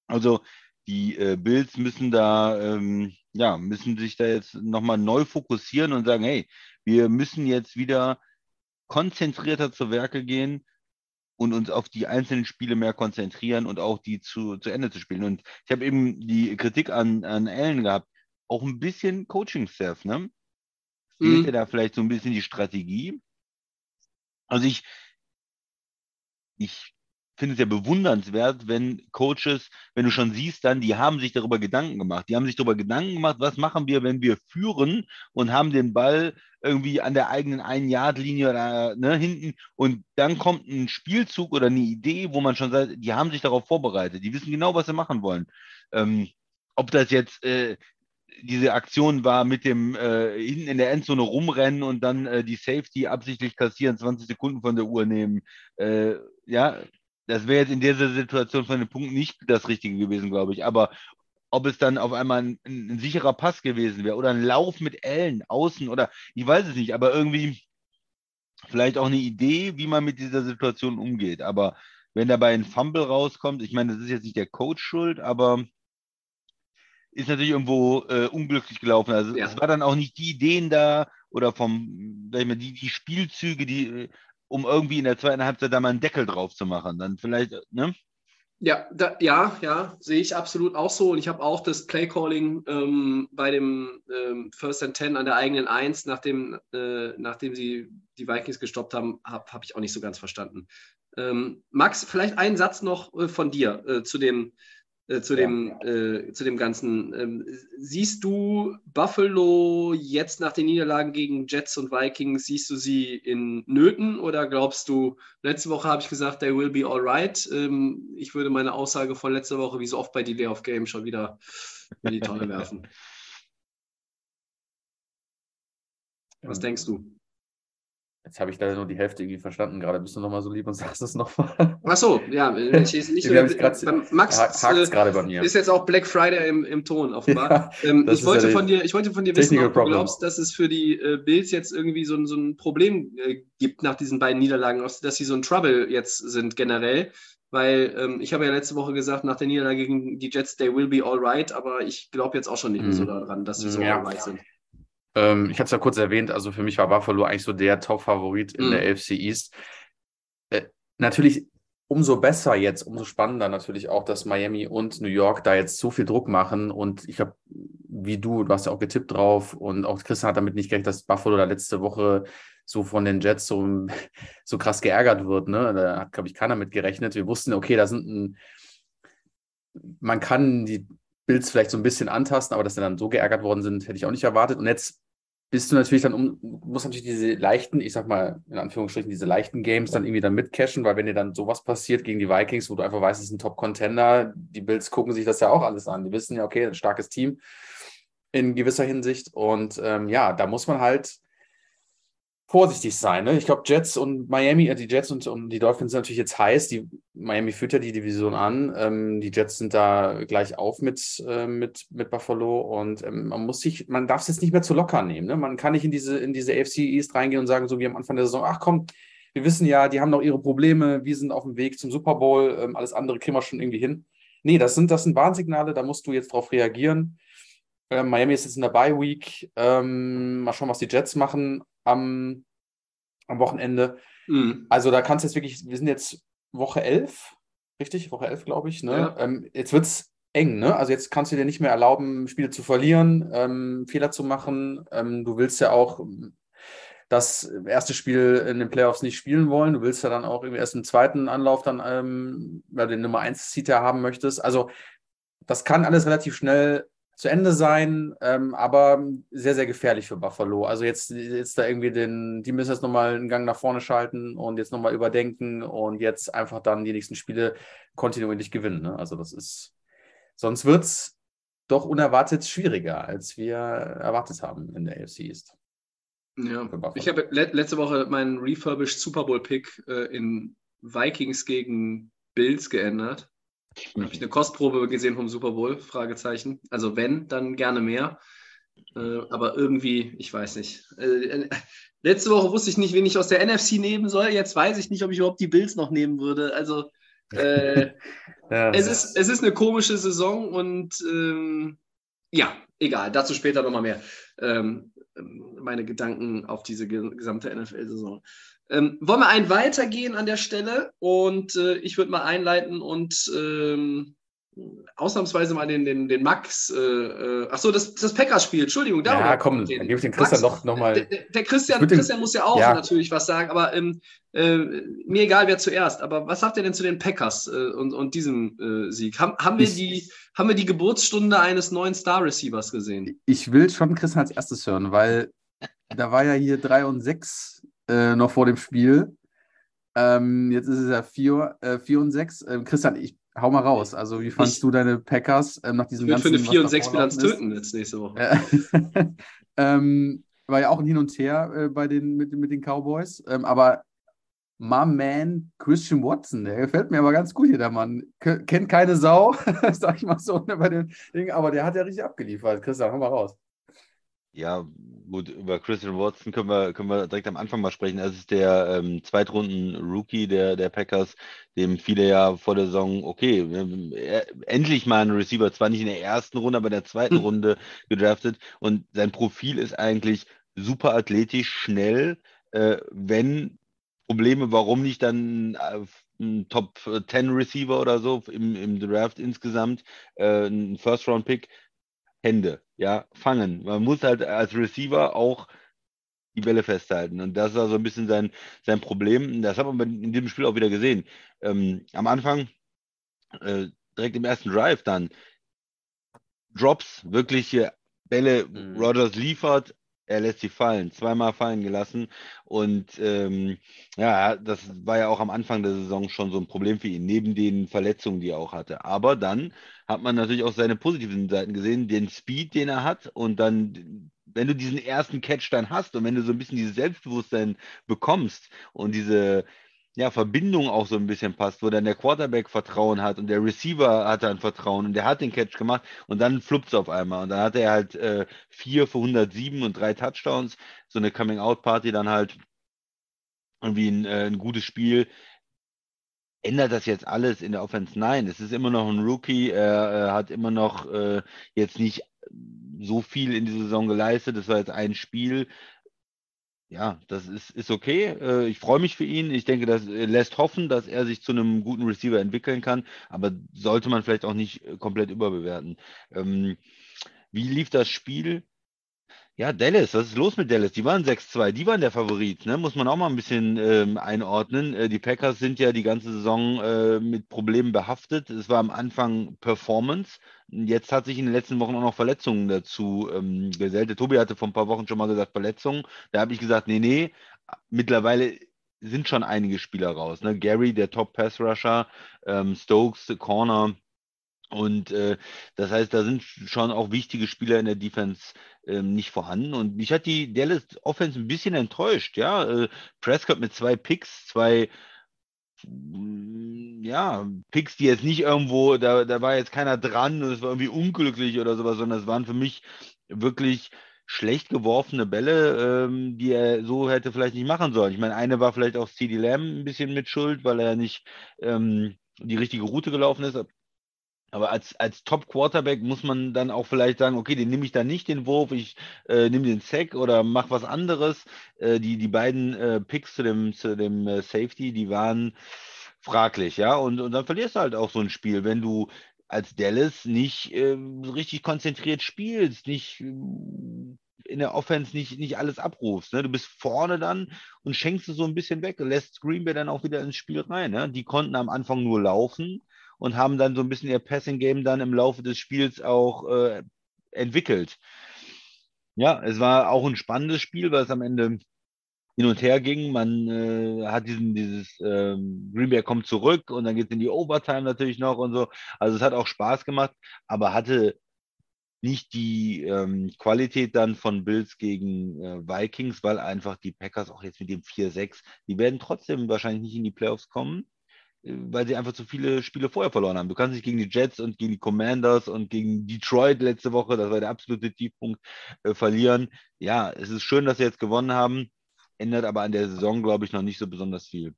Also die äh, Bills müssen da, ähm, ja, müssen sich da jetzt nochmal neu fokussieren und sagen, hey, wir müssen jetzt wieder konzentrierter zu Werke gehen und uns auf die einzelnen Spiele mehr konzentrieren und auch die zu, zu Ende zu spielen. Und ich habe eben die Kritik an, an Allen gehabt, auch ein bisschen Coaching-Staff, ne? Fehlt Mhm. da vielleicht so ein bisschen die Strategie? Also ich, ich finde es ja bewundernswert, wenn Coaches, wenn du schon siehst, dann, die haben sich darüber Gedanken gemacht. Die haben sich darüber Gedanken gemacht, was machen wir, wenn wir führen und haben den Ball irgendwie an der eigenen Ein-Yard-Linie oder ne, hinten und dann kommt ein Spielzug oder eine Idee, wo man schon sagt, die haben sich darauf vorbereitet, die wissen genau, was sie machen wollen. Ähm, ob das jetzt äh, diese Aktion war mit dem äh, hinten in der Endzone rumrennen und dann äh, die Safety absichtlich kassieren, 20 Sekunden von der Uhr nehmen. Äh, ja, das wäre jetzt in dieser Situation von dem Punkt nicht das Richtige gewesen, glaube ich. Aber ob es dann auf einmal ein, ein sicherer Pass gewesen wäre oder ein Lauf mit Ellen außen oder ich weiß es nicht, aber irgendwie vielleicht auch eine Idee, wie man mit dieser Situation umgeht. Aber wenn dabei ein Fumble rauskommt, ich meine, das ist jetzt nicht der Coach schuld, aber ist natürlich irgendwo äh, unglücklich gelaufen. Also ja. es war dann auch nicht die Ideen da oder vom, sag ich mal, die, die Spielzüge, die äh, um irgendwie in der zweiten Halbzeit da mal einen Deckel drauf zu machen. Dann vielleicht, ne? Ja, da, ja, ja, sehe ich absolut auch so. Und ich habe auch das Playcalling ähm, bei dem ähm, First and Ten an der eigenen Eins, nachdem, äh, nachdem sie die Vikings gestoppt haben, habe hab ich auch nicht so ganz verstanden. Ähm, Max, vielleicht einen Satz noch äh, von dir äh, zu dem äh, zu, dem, äh, zu dem Ganzen. Ähm, siehst du Buffalo jetzt nach den Niederlagen gegen Jets und Vikings, siehst du sie in Nöten oder glaubst du, letzte Woche habe ich gesagt, they will be alright. Ähm, ich würde meine Aussage von letzter Woche, wie so oft bei Delay of Game, schon wieder in die Tonne werfen. [laughs] Was denkst du? Jetzt habe ich da nur die Hälfte irgendwie verstanden. Gerade bist du nochmal so lieb und [laughs] sagst es nochmal. Ach so, ja. Ich, ich, ich, grad, Max hakt äh, gerade bei mir. Ist jetzt auch Black Friday im, im Ton offenbar. Ja, ähm, ich, wollte ja von dir, ich wollte von dir wissen, ob du glaubst, dass es für die äh, Bills jetzt irgendwie so, so ein Problem äh, gibt nach diesen beiden Niederlagen, dass sie so ein Trouble jetzt sind generell. Weil ähm, ich habe ja letzte Woche gesagt, nach der Niederlage gegen die Jets, they will be alright, aber ich glaube jetzt auch schon nicht mehr so mhm. daran, dass sie so ja. alright sind. Ähm, ich hatte es ja kurz erwähnt, also für mich war Buffalo eigentlich so der Top-Favorit in mhm. der AFC East. Äh, natürlich umso besser jetzt, umso spannender natürlich auch, dass Miami und New York da jetzt so viel Druck machen. Und ich habe, wie du, du hast ja auch getippt drauf und auch Christian hat damit nicht gerechnet, dass Buffalo da letzte Woche so von den Jets so, [laughs] so krass geärgert wird. Ne? Da hat, glaube ich, keiner mit gerechnet. Wir wussten, okay, da sind ein, man kann die Bills vielleicht so ein bisschen antasten, aber dass sie dann so geärgert worden sind, hätte ich auch nicht erwartet. Und jetzt bist du natürlich dann um, musst natürlich diese leichten, ich sag mal, in Anführungsstrichen, diese leichten Games dann irgendwie dann mitcashen, weil wenn dir dann sowas passiert gegen die Vikings, wo du einfach weißt, es ist ein Top-Contender, die Bills gucken sich das ja auch alles an. Die wissen ja, okay, ein starkes Team in gewisser Hinsicht. Und ähm, ja, da muss man halt vorsichtig sein. Ne? Ich glaube, Jets und Miami, äh, die Jets und, und, die Dolphins sind natürlich jetzt heiß. Die, Miami führt ja die Division an. Ähm, die Jets sind da gleich auf mit, äh, mit, mit Buffalo und ähm, man muss sich, man darf es jetzt nicht mehr zu locker nehmen. Ne? Man kann nicht in diese, in diese AFC East reingehen und sagen, so wie am Anfang der Saison, ach komm, wir wissen ja, die haben noch ihre Probleme, wir sind auf dem Weg zum Super Bowl, ähm, alles andere kriegen wir schon irgendwie hin. Nee, das sind, das sind Warnsignale, da musst du jetzt drauf reagieren. Ähm, Miami ist jetzt in der Bye Week. Ähm, mal schauen, was die Jets machen am, am Wochenende. Mhm. Also da kannst du jetzt wirklich, wir sind jetzt Woche 11, richtig? Woche 11, glaube ich. Ne? Ja. Ähm, jetzt wird es eng, ne? Also jetzt kannst du dir nicht mehr erlauben, Spiele zu verlieren, ähm, Fehler zu machen. Ähm, du willst ja auch das erste Spiel in den Playoffs nicht spielen wollen. Du willst ja dann auch erst im zweiten Anlauf dann ähm, den Nummer 1 Seed haben möchtest. Also das kann alles relativ schnell zu Ende sein, ähm, aber sehr, sehr gefährlich für Buffalo. Also jetzt, jetzt da irgendwie den, die müssen jetzt nochmal einen Gang nach vorne schalten und jetzt nochmal überdenken und jetzt einfach dann die nächsten Spiele kontinuierlich gewinnen. Ne? Also das ist, sonst wird es doch unerwartet schwieriger, als wir erwartet haben in der AFC East. Ja, ich habe le letzte Woche meinen Refurbished Super Bowl Pick äh, in Vikings gegen Bills geändert. Habe ich eine Kostprobe gesehen vom Super Bowl? Fragezeichen. Also wenn, dann gerne mehr. Äh, aber irgendwie, ich weiß nicht. Äh, letzte Woche wusste ich nicht, wen ich aus der NFC nehmen soll. Jetzt weiß ich nicht, ob ich überhaupt die Bills noch nehmen würde. Also äh, [laughs] ja, es, ist, es ist eine komische Saison und ähm, ja, egal. Dazu später nochmal mehr. Ähm, meine Gedanken auf diese gesamte NFL-Saison. Ähm, wollen wir einen weitergehen an der Stelle und äh, ich würde mal einleiten und ähm, ausnahmsweise mal den, den, den Max. Äh, äh, achso, das, das Packers-Spiel, Entschuldigung. Ja, komm, dann gebe ich den Christian Max, doch nochmal. Der, der, Christian, Christian muss ja auch ja. natürlich was sagen, aber ähm, äh, mir egal, wer zuerst. Aber was sagt ihr denn zu den Packers äh, und, und diesem äh, Sieg? Haben, haben, wir die, haben wir die Geburtsstunde eines neuen Star-Receivers gesehen? Ich will schon Christian als erstes hören, weil da war ja hier 3 und 6 äh, noch vor dem Spiel. Ähm, jetzt ist es ja 4, äh, 4 und 6. Ähm, Christian, ich hau mal raus. Also, wie fandest du deine Packers ähm, nach diesem ich ganzen. Ich für eine 4 und 6 Bilanz töten jetzt nächste Woche. [laughs] ähm, war ja auch ein Hin und Her äh, bei den, mit, mit den Cowboys. Ähm, aber my man Christian Watson, der gefällt mir aber ganz gut hier, der Mann. K kennt keine Sau, [laughs] sag ich mal so, ne, bei den Dingen, aber der hat ja richtig abgeliefert. Christian, hau mal raus. Ja, gut, über Christian Watson können wir, können wir direkt am Anfang mal sprechen. Das ist der ähm, Zweitrunden-Rookie der, der Packers, dem viele ja vor der Saison, okay, äh, endlich mal ein Receiver, zwar nicht in der ersten Runde, aber in der zweiten hm. Runde gedraftet. Und sein Profil ist eigentlich super athletisch, schnell, äh, wenn Probleme, warum nicht dann äh, ein Top 10 Receiver oder so im, im Draft insgesamt, äh, ein First-Round-Pick, Hände, ja, fangen. Man muss halt als Receiver auch die Bälle festhalten. Und das war so ein bisschen sein, sein Problem. Das hat man in diesem Spiel auch wieder gesehen. Ähm, am Anfang, äh, direkt im ersten Drive dann, Drops, wirkliche Bälle, mhm. Rogers liefert, er lässt sie fallen, zweimal fallen gelassen. Und ähm, ja, das war ja auch am Anfang der Saison schon so ein Problem für ihn, neben den Verletzungen, die er auch hatte. Aber dann hat man natürlich auch seine positiven Seiten gesehen, den Speed, den er hat. Und dann, wenn du diesen ersten Catch dann hast und wenn du so ein bisschen dieses Selbstbewusstsein bekommst und diese ja, Verbindung auch so ein bisschen passt, wo dann der Quarterback Vertrauen hat und der Receiver hat dann Vertrauen und der hat den Catch gemacht und dann fluppt es auf einmal. Und dann hat er halt äh, vier für 107 und drei Touchdowns, so eine Coming-out-Party dann halt irgendwie ein, äh, ein gutes Spiel. Ändert das jetzt alles in der Offense? Nein, es ist immer noch ein Rookie. Er, er hat immer noch äh, jetzt nicht so viel in dieser Saison geleistet. Das war jetzt ein Spiel ja, das ist, ist okay. Äh, ich freue mich für ihn. Ich denke, das äh, lässt hoffen, dass er sich zu einem guten Receiver entwickeln kann, aber sollte man vielleicht auch nicht äh, komplett überbewerten. Ähm, wie lief das Spiel? Ja, Dallas, was ist los mit Dallas? Die waren 6-2, die waren der Favorit, ne? muss man auch mal ein bisschen ähm, einordnen. Äh, die Packers sind ja die ganze Saison äh, mit Problemen behaftet. Es war am Anfang Performance. Jetzt hat sich in den letzten Wochen auch noch Verletzungen dazu ähm, gesellt. Tobi hatte vor ein paar Wochen schon mal gesagt Verletzungen. Da habe ich gesagt, nee, nee, mittlerweile sind schon einige Spieler raus. Ne? Gary, der Top-Pass-Rusher, ähm, Stokes, Corner, und äh, das heißt, da sind schon auch wichtige Spieler in der Defense ähm, nicht vorhanden. Und mich hat die Dallas Offense ein bisschen enttäuscht. Ja, äh, Prescott mit zwei Picks, zwei mm, ja, Picks, die jetzt nicht irgendwo, da, da war jetzt keiner dran, es war irgendwie unglücklich oder sowas, sondern es waren für mich wirklich schlecht geworfene Bälle, ähm, die er so hätte vielleicht nicht machen sollen. Ich meine, eine war vielleicht auch CD Lamb ein bisschen mit Schuld, weil er nicht ähm, die richtige Route gelaufen ist. Aber als, als Top-Quarterback muss man dann auch vielleicht sagen, okay, den nehme ich dann nicht den Wurf, ich äh, nehme den Sack oder mache was anderes. Äh, die, die beiden äh, Picks zu dem, zu dem äh, Safety, die waren fraglich, ja. Und, und dann verlierst du halt auch so ein Spiel, wenn du als Dallas nicht ähm, richtig konzentriert spielst, nicht ähm, in der Offense nicht, nicht alles abrufst. Ne? Du bist vorne dann und schenkst es so ein bisschen weg, lässt Green Bay dann auch wieder ins Spiel rein. Ne? Die konnten am Anfang nur laufen und haben dann so ein bisschen ihr Passing-Game dann im Laufe des Spiels auch äh, entwickelt. Ja, es war auch ein spannendes Spiel, weil es am Ende hin und her ging. Man äh, hat diesen, dieses ähm, Green Bay kommt zurück und dann geht es in die Overtime natürlich noch und so. Also es hat auch Spaß gemacht, aber hatte nicht die ähm, Qualität dann von Bills gegen äh, Vikings, weil einfach die Packers auch jetzt mit dem 4-6, die werden trotzdem wahrscheinlich nicht in die Playoffs kommen weil sie einfach zu viele Spiele vorher verloren haben. Du kannst nicht gegen die Jets und gegen die Commanders und gegen Detroit letzte Woche, das war der absolute Tiefpunkt, äh, verlieren. Ja, es ist schön, dass sie jetzt gewonnen haben, ändert aber an der Saison, glaube ich, noch nicht so besonders viel.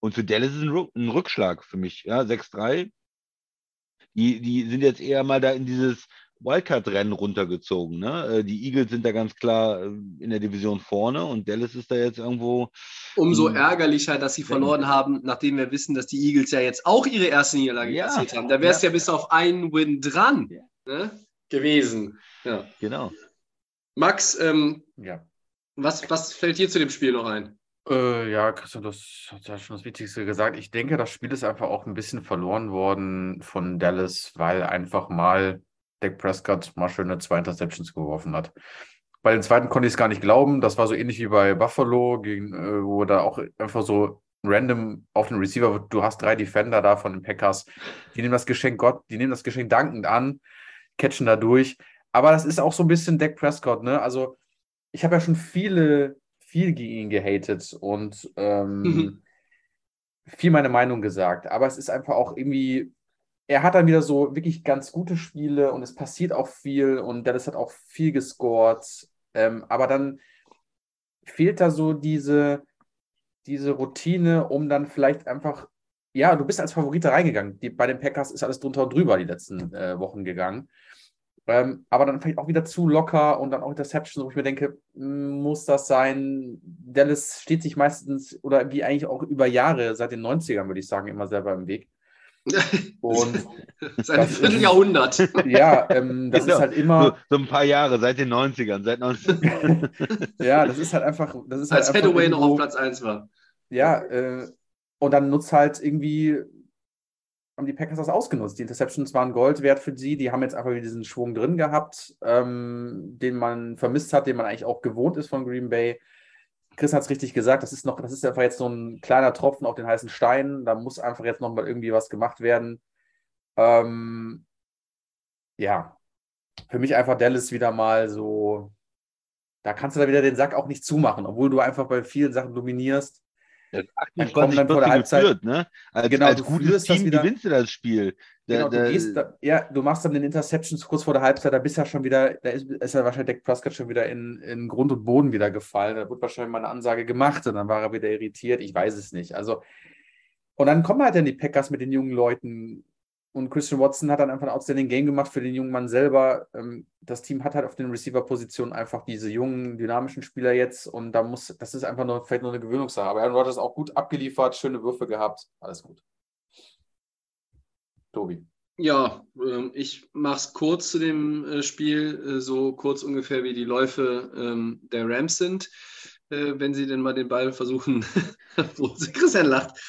Und für Dallas ist es ein, ein Rückschlag für mich. Ja, 6-3. Die, die sind jetzt eher mal da in dieses Wildcard-Rennen runtergezogen. Ne? Äh, Die Eagles sind da ganz klar äh, in der Division vorne und Dallas ist da jetzt irgendwo. Umso ärgerlicher, dass sie verloren haben, nachdem wir wissen, dass die Eagles ja jetzt auch ihre erste Niederlage Ja. kassiert haben. Da wäre es ja. Ja. bis auf einen Win dran ne, gewesen. Ja. Genau. Max, ähm, Ja. was, was fällt dir zu dem Spiel noch ein? Äh, ja, Christian, du hast hast ja schon das Wichtigste gesagt. Ich denke, das Spiel ist einfach auch ein bisschen verloren worden von Dallas, weil einfach mal Dak Prescott mal schöne zwei Interceptions geworfen hat. Bei den zweiten konnte ich es gar nicht glauben. Das war so ähnlich wie bei Buffalo, gegen, äh, wo da auch einfach so random auf den Receiver, wird. du hast drei Defender da von den Packers, die nehmen das Geschenk Gott, die nehmen das Geschenk dankend an, catchen da durch. Aber das ist auch so ein bisschen Dak Prescott, ne? Also, ich habe ja schon viele, viel gegen ihn gehatet und ähm, Mhm. viel meine Meinung gesagt. Aber es ist einfach auch irgendwie, er hat dann wieder so wirklich ganz gute Spiele und es passiert auch viel und Dallas hat auch viel gescored. Ähm, aber dann fehlt da so diese, diese Routine, um dann vielleicht einfach, ja, du bist als Favorit reingegangen. Die, bei den Packers ist alles drunter und drüber die letzten äh, Wochen gegangen. Ähm, aber dann vielleicht auch wieder zu locker und dann auch Interceptions, wo ich mir denke, m, muss das sein? Dallas steht sich meistens oder wie eigentlich auch über Jahre, seit den 90ern, würde ich sagen, immer selber im Weg. Und [laughs] Seit einem Vierteljahrhundert. [laughs] ja, ähm, das Genau. ist halt immer, So, so ein paar Jahre, seit den 90ern, seit 19. [laughs] ja, das ist halt einfach, das ist halt Als einfach Hathaway noch auf Platz 1 war. Ja, äh, und dann nutzt halt irgendwie, haben die Packers das ausgenutzt. Die Interceptions waren Gold wert für sie. Die haben jetzt einfach wieder diesen Schwung drin gehabt, ähm, den man vermisst hat, den man eigentlich auch gewohnt ist von Green Bay. Chris hat es richtig gesagt, das ist noch, das ist einfach jetzt so ein kleiner Tropfen auf den heißen Stein. Da muss einfach jetzt nochmal irgendwie was gemacht werden. Ähm, ja, für mich einfach Dallas wieder mal so, da kannst du da wieder den Sack auch nicht zumachen, obwohl du einfach bei vielen Sachen dominierst. Kommen 28 dann vor der 14 Halbzeit- geführt, ne? Als, Genau, als du gutes Team wieder- gewinnst du das Spiel. Da- Genau, du da- gehst da, ja, du machst dann den Interceptions kurz vor der Halbzeit, da bist ja schon wieder, da ist, ist ja wahrscheinlich Dak Prescott schon wieder in, in Grund und Boden wieder gefallen. Da wird wahrscheinlich mal eine Ansage gemacht und dann war er wieder irritiert. Ich weiß es nicht. Also, und dann kommen halt dann die Packers mit den jungen Leuten. Und Christian Watson hat dann einfach ein outstanding Game gemacht für den jungen Mann selber. Ähm, Das Team hat halt auf den Receiver-Positionen einfach diese jungen, dynamischen Spieler jetzt. Und da muss, das ist einfach nur, vielleicht nur eine Gewöhnungssache. Aber Aaron Rodgers auch gut abgeliefert, schöne Würfe gehabt. Alles gut. Tobi. Ja, ähm, ich mache es kurz zu dem äh, Spiel, äh, so kurz ungefähr wie die Läufe ähm, der Rams sind, äh, wenn sie denn mal den Ball versuchen, [laughs] wo Christian lacht.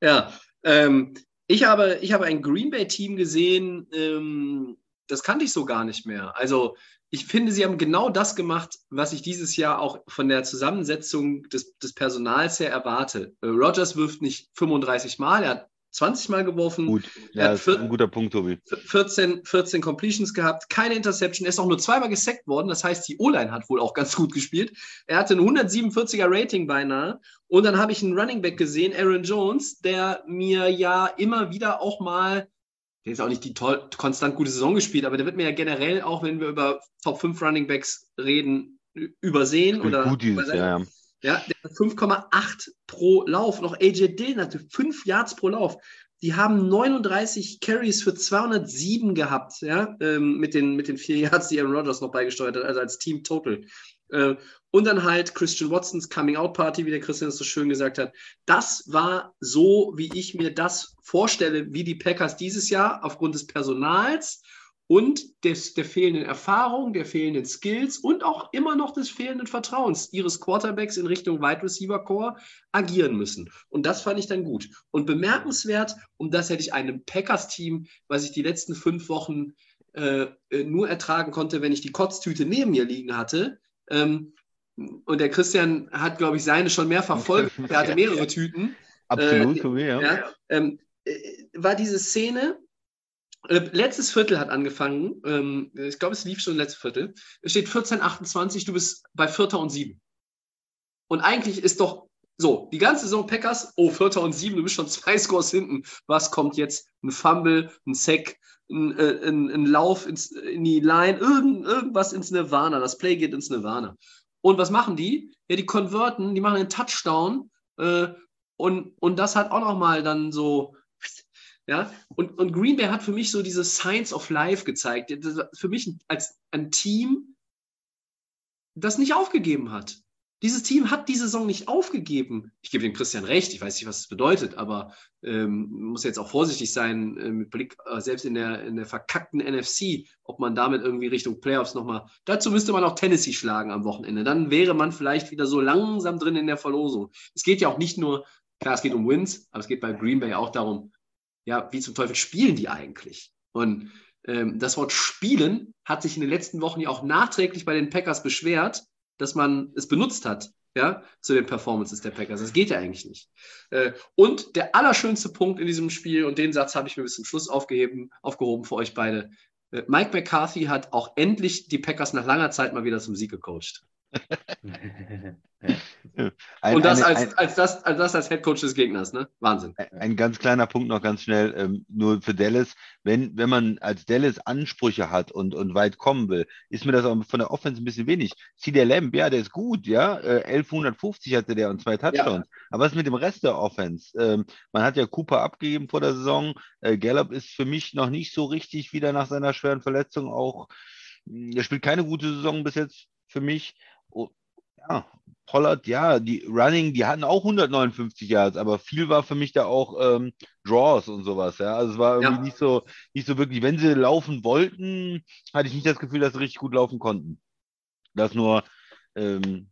Ja, ähm, ich, habe, ich habe ein Green Bay-Team gesehen, ähm, das kannte ich so gar nicht mehr. Also ich finde, sie haben genau das gemacht, was ich dieses Jahr auch von der Zusammensetzung des, des Personals her erwarte. Äh, Rogers wirft nicht 35 Mal, er hat 20 Mal geworfen. Gut, Er ja, hat das ist vier- ein guter Punkt, Tobi. 14, 14 Completions gehabt, keine Interception, er ist auch nur zweimal gesackt worden, das heißt, die O-Line hat wohl auch ganz gut gespielt. Er hatte ein 147er Rating beinahe und dann habe ich einen Running Back gesehen, Aaron Jones, der mir ja immer wieder auch mal, der ist auch nicht die toll, konstant gute Saison gespielt, aber der wird mir ja generell, auch wenn wir über Top 5 Running Backs reden, übersehen oder gut dieses übersehen. Jahr. ja. Ja, der hat 5,8 pro Lauf. Noch AJ Dillon hatte 5 Yards pro Lauf. Die haben 39 Carries für 207 gehabt, ja, ähm, mit, den, mit den 4 Yards, die Aaron Rodgers noch beigesteuert hat, also als Team Total. Äh, und dann halt Christian Watsons Coming-out-Party, wie der Christian es so schön gesagt hat. Das war so, wie ich mir das vorstelle, wie die Packers dieses Jahr aufgrund des Personals und des, der fehlenden Erfahrung, der fehlenden Skills und auch immer noch des fehlenden Vertrauens ihres Quarterbacks in Richtung Wide Receiver Core agieren müssen. Und das fand ich dann gut. Und bemerkenswert, um das hätte ich einem Packers-Team, was ich die letzten fünf Wochen äh, äh, nur ertragen konnte, wenn ich die Kotztüte neben mir liegen hatte. Ähm, und der Christian hat, glaube ich, seine schon mehrfach [laughs] voll. Er hatte mehrere Tüten. Absolut, Äh, ja. Ja, ähm, äh, war diese Szene, äh, letztes Viertel hat angefangen, ähm, ich glaube, es lief schon letztes Viertel. Es steht 14, 28, du bist bei Vierter und Sieben. Und eigentlich ist doch so, die ganze Saison Packers, oh, Vierter und Sieben, du bist schon zwei [laughs] Scores hinten. Was kommt jetzt? Ein Fumble, ein Sack, ein, äh, ein, ein Lauf ins, in die Line, irgend, irgendwas ins Nirvana. Das Play geht ins Nirvana. Und was machen die? Ja, die konverten, die machen einen Touchdown äh, und, und das hat auch nochmal dann so Ja, und, und Green Bay hat für mich so diese Science of Life gezeigt. Für mich als ein Team, das nicht aufgegeben hat. Dieses Team hat die Saison nicht aufgegeben. Ich gebe dem Christian recht, ich weiß nicht, was das bedeutet, aber ähm, muss jetzt auch vorsichtig sein äh, mit Blick äh, selbst in der, in der verkackten NFC, ob man damit irgendwie Richtung Playoffs nochmal. Dazu müsste man auch Tennessee schlagen am Wochenende. Dann wäre man vielleicht wieder so langsam drin in der Verlosung. Es geht ja auch nicht nur, klar, es geht um Wins, aber es geht bei Green Bay auch darum, ja, wie zum Teufel spielen die eigentlich? Und ähm, das Wort spielen hat sich in den letzten Wochen ja auch nachträglich bei den Packers beschwert, dass man es benutzt hat, ja, zu den Performances der Packers. Das geht ja eigentlich nicht. Äh, und der allerschönste Punkt in diesem Spiel, und den Satz habe ich mir bis zum Schluss aufgeheben, aufgehoben für euch beide. Äh, Mike McCarthy hat auch endlich die Packers nach langer Zeit mal wieder zum Sieg gecoacht. Ein, und das eine- als, als, das, als das als Headcoach des Gegners, ne? Wahnsinn. Ein, ein ganz kleiner Punkt noch ganz schnell, ähm, nur für Dallas. Wenn, wenn man als Dallas Ansprüche hat und, und weit kommen will, ist mir das auch von der Offense ein bisschen wenig. CD Lamb, ja, der ist gut, ja. Äh, 1150 hatte der und zwei Touchdowns. Aber was ist mit dem Rest der Offense? Ähm, man hat ja Cooper abgegeben vor der Saison. Äh, Gallup ist für mich noch nicht so richtig wieder nach seiner schweren Verletzung auch. mh, Er spielt keine gute Saison bis jetzt für mich. Oh, ja, Pollard, ja, die Running, die hatten auch 159 Yards, aber viel war für mich da auch ähm, Draws und sowas, ja. Also es war irgendwie Ja. nicht so, nicht so wirklich, wenn sie laufen wollten, hatte ich nicht das Gefühl, dass sie richtig gut laufen konnten. Das nur ähm,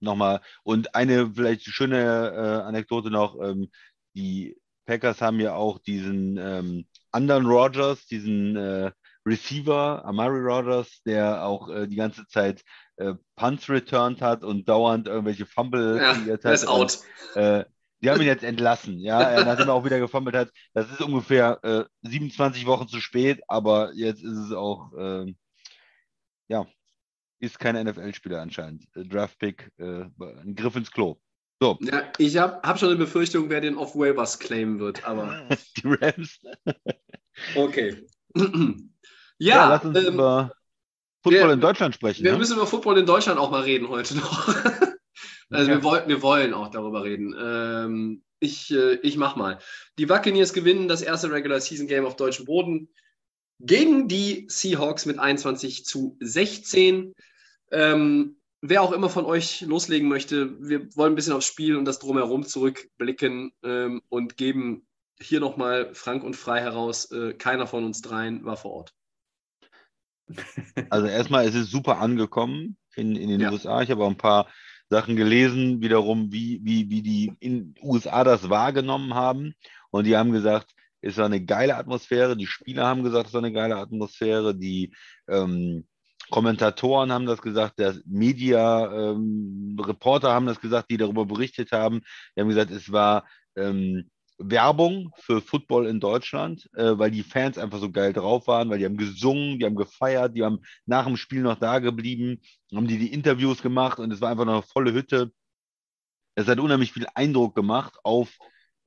nochmal. Und eine vielleicht schöne äh, Anekdote noch, ähm, die Packers haben ja auch diesen ähm, anderen Rogers, diesen äh, Receiver, Amari Rogers, der auch äh, die ganze Zeit äh, Punts returned hat und dauernd irgendwelche Fumble Ja, kreiert der ist hat. Und, out. äh, die haben ihn jetzt entlassen, ja, er- nachdem er auch wieder gefummelt hat. Das ist ungefähr äh, 27 Wochen zu spät, aber jetzt ist es auch, ähm, ja, ist kein NFL-Spieler anscheinend. Äh, Draftpick, äh, ein Griff ins Klo. So, Ja, ich habe hab schon eine Befürchtung, wer den off waivers claimen wird, aber [laughs] die Rams. okay. [clears throat] Ja, ja, lass uns ähm, über Football wir- in Deutschland sprechen. wir ne? müssen über Football in Deutschland auch mal reden heute noch. [laughs] also Ja. wir, wollen, wir wollen auch darüber reden. Ähm, ich äh, ich mach mal. Die Buccaneers gewinnen das erste Regular Season Game auf deutschem Boden gegen die Seahawks mit 21 zu 16. Ähm, wer auch immer von euch loslegen möchte, wir wollen ein bisschen aufs Spiel und das drumherum zurückblicken ähm, und geben hier nochmal frank und frei heraus. Äh, keiner von uns dreien war vor Ort. Also erstmal, es ist super angekommen in, in den Ja. USA. Ich habe auch ein paar Sachen gelesen, wiederum, wie, wie, wie die in den USA das wahrgenommen haben. Und die haben gesagt, es war eine geile Atmosphäre. Die Spieler haben gesagt, es war eine geile Atmosphäre. Die ähm, Kommentatoren haben das gesagt, der Media, ähm, Reporter haben das gesagt, die darüber berichtet haben. Die haben gesagt, es war ähm, Werbung für Football in Deutschland, äh, weil die Fans einfach so geil drauf waren, weil die haben gesungen, die haben gefeiert, die haben nach dem Spiel noch da geblieben, haben die die Interviews gemacht und es war einfach noch eine volle Hütte. Es hat unheimlich viel Eindruck gemacht auf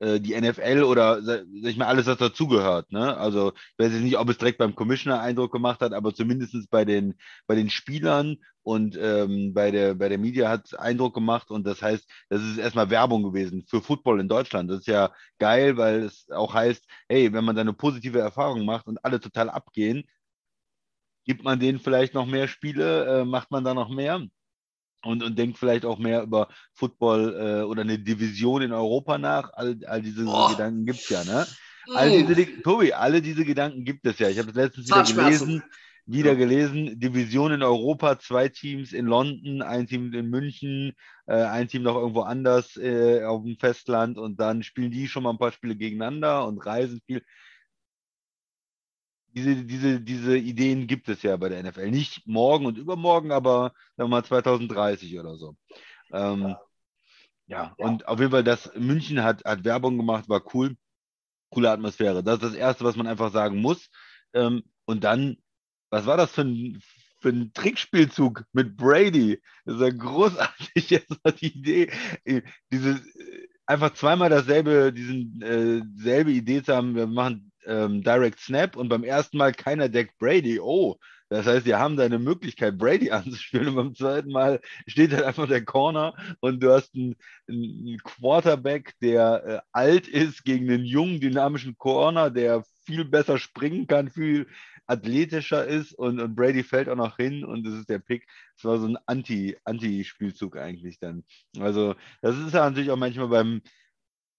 die NFL oder sag sag ich mal alles, was dazugehört. Ne? Also ich weiß jetzt nicht, ob es direkt beim Commissioner Eindruck gemacht hat, aber zumindest bei den, bei den Spielern und ähm, bei, der, bei der Media hat es Eindruck gemacht und das heißt, das ist erstmal Werbung gewesen für Football in Deutschland. Das ist ja geil, weil es auch heißt, hey, wenn man da eine positive Erfahrung macht und alle total abgehen, gibt man denen vielleicht noch mehr Spiele, äh, macht man da noch mehr und, und denkt vielleicht auch mehr über Football äh, oder eine Division in Europa nach. All, all diese Boah. Gedanken gibt es ja, ne? All diese, Di- Tobi, alle diese Gedanken gibt es ja. Ich habe es letztens wieder gelesen, wieder Ja. gelesen. Division in Europa, zwei Teams in London, ein Team in München, äh, ein Team noch irgendwo anders äh, auf dem Festland und dann spielen die schon mal ein paar Spiele gegeneinander und reisen viel. Diese, diese, diese Ideen gibt es ja bei der NFL. Nicht morgen und übermorgen, aber sagen wir mal 2030 oder so. Ähm, ja, und auf jeden Fall, das München hat, hat Werbung gemacht, war cool. Coole Atmosphäre. Das ist das Erste, was man einfach sagen muss. Ähm, und dann, was war das für ein, für ein Trickspielzug mit Brady? Das ist ja großartig, mal [laughs] die Idee. äh, Diese, äh, einfach zweimal dasselbe, diesen, äh, selbe Idee zu haben, wir machen ähm, Direct Snap und beim ersten Mal keiner deckt Brady. Oh, Das heißt, die haben da eine Möglichkeit, Brady [laughs] anzuspielen und beim zweiten Mal steht halt einfach der Corner und du hast einen, einen Quarterback, der äh, alt ist gegen einen jungen, dynamischen Corner, der viel besser springen kann, viel athletischer ist und, und Brady fällt auch noch hin und das ist der Pick. Es war so ein Anti, Anti-Spielzug eigentlich dann. Also, das ist ja natürlich auch manchmal beim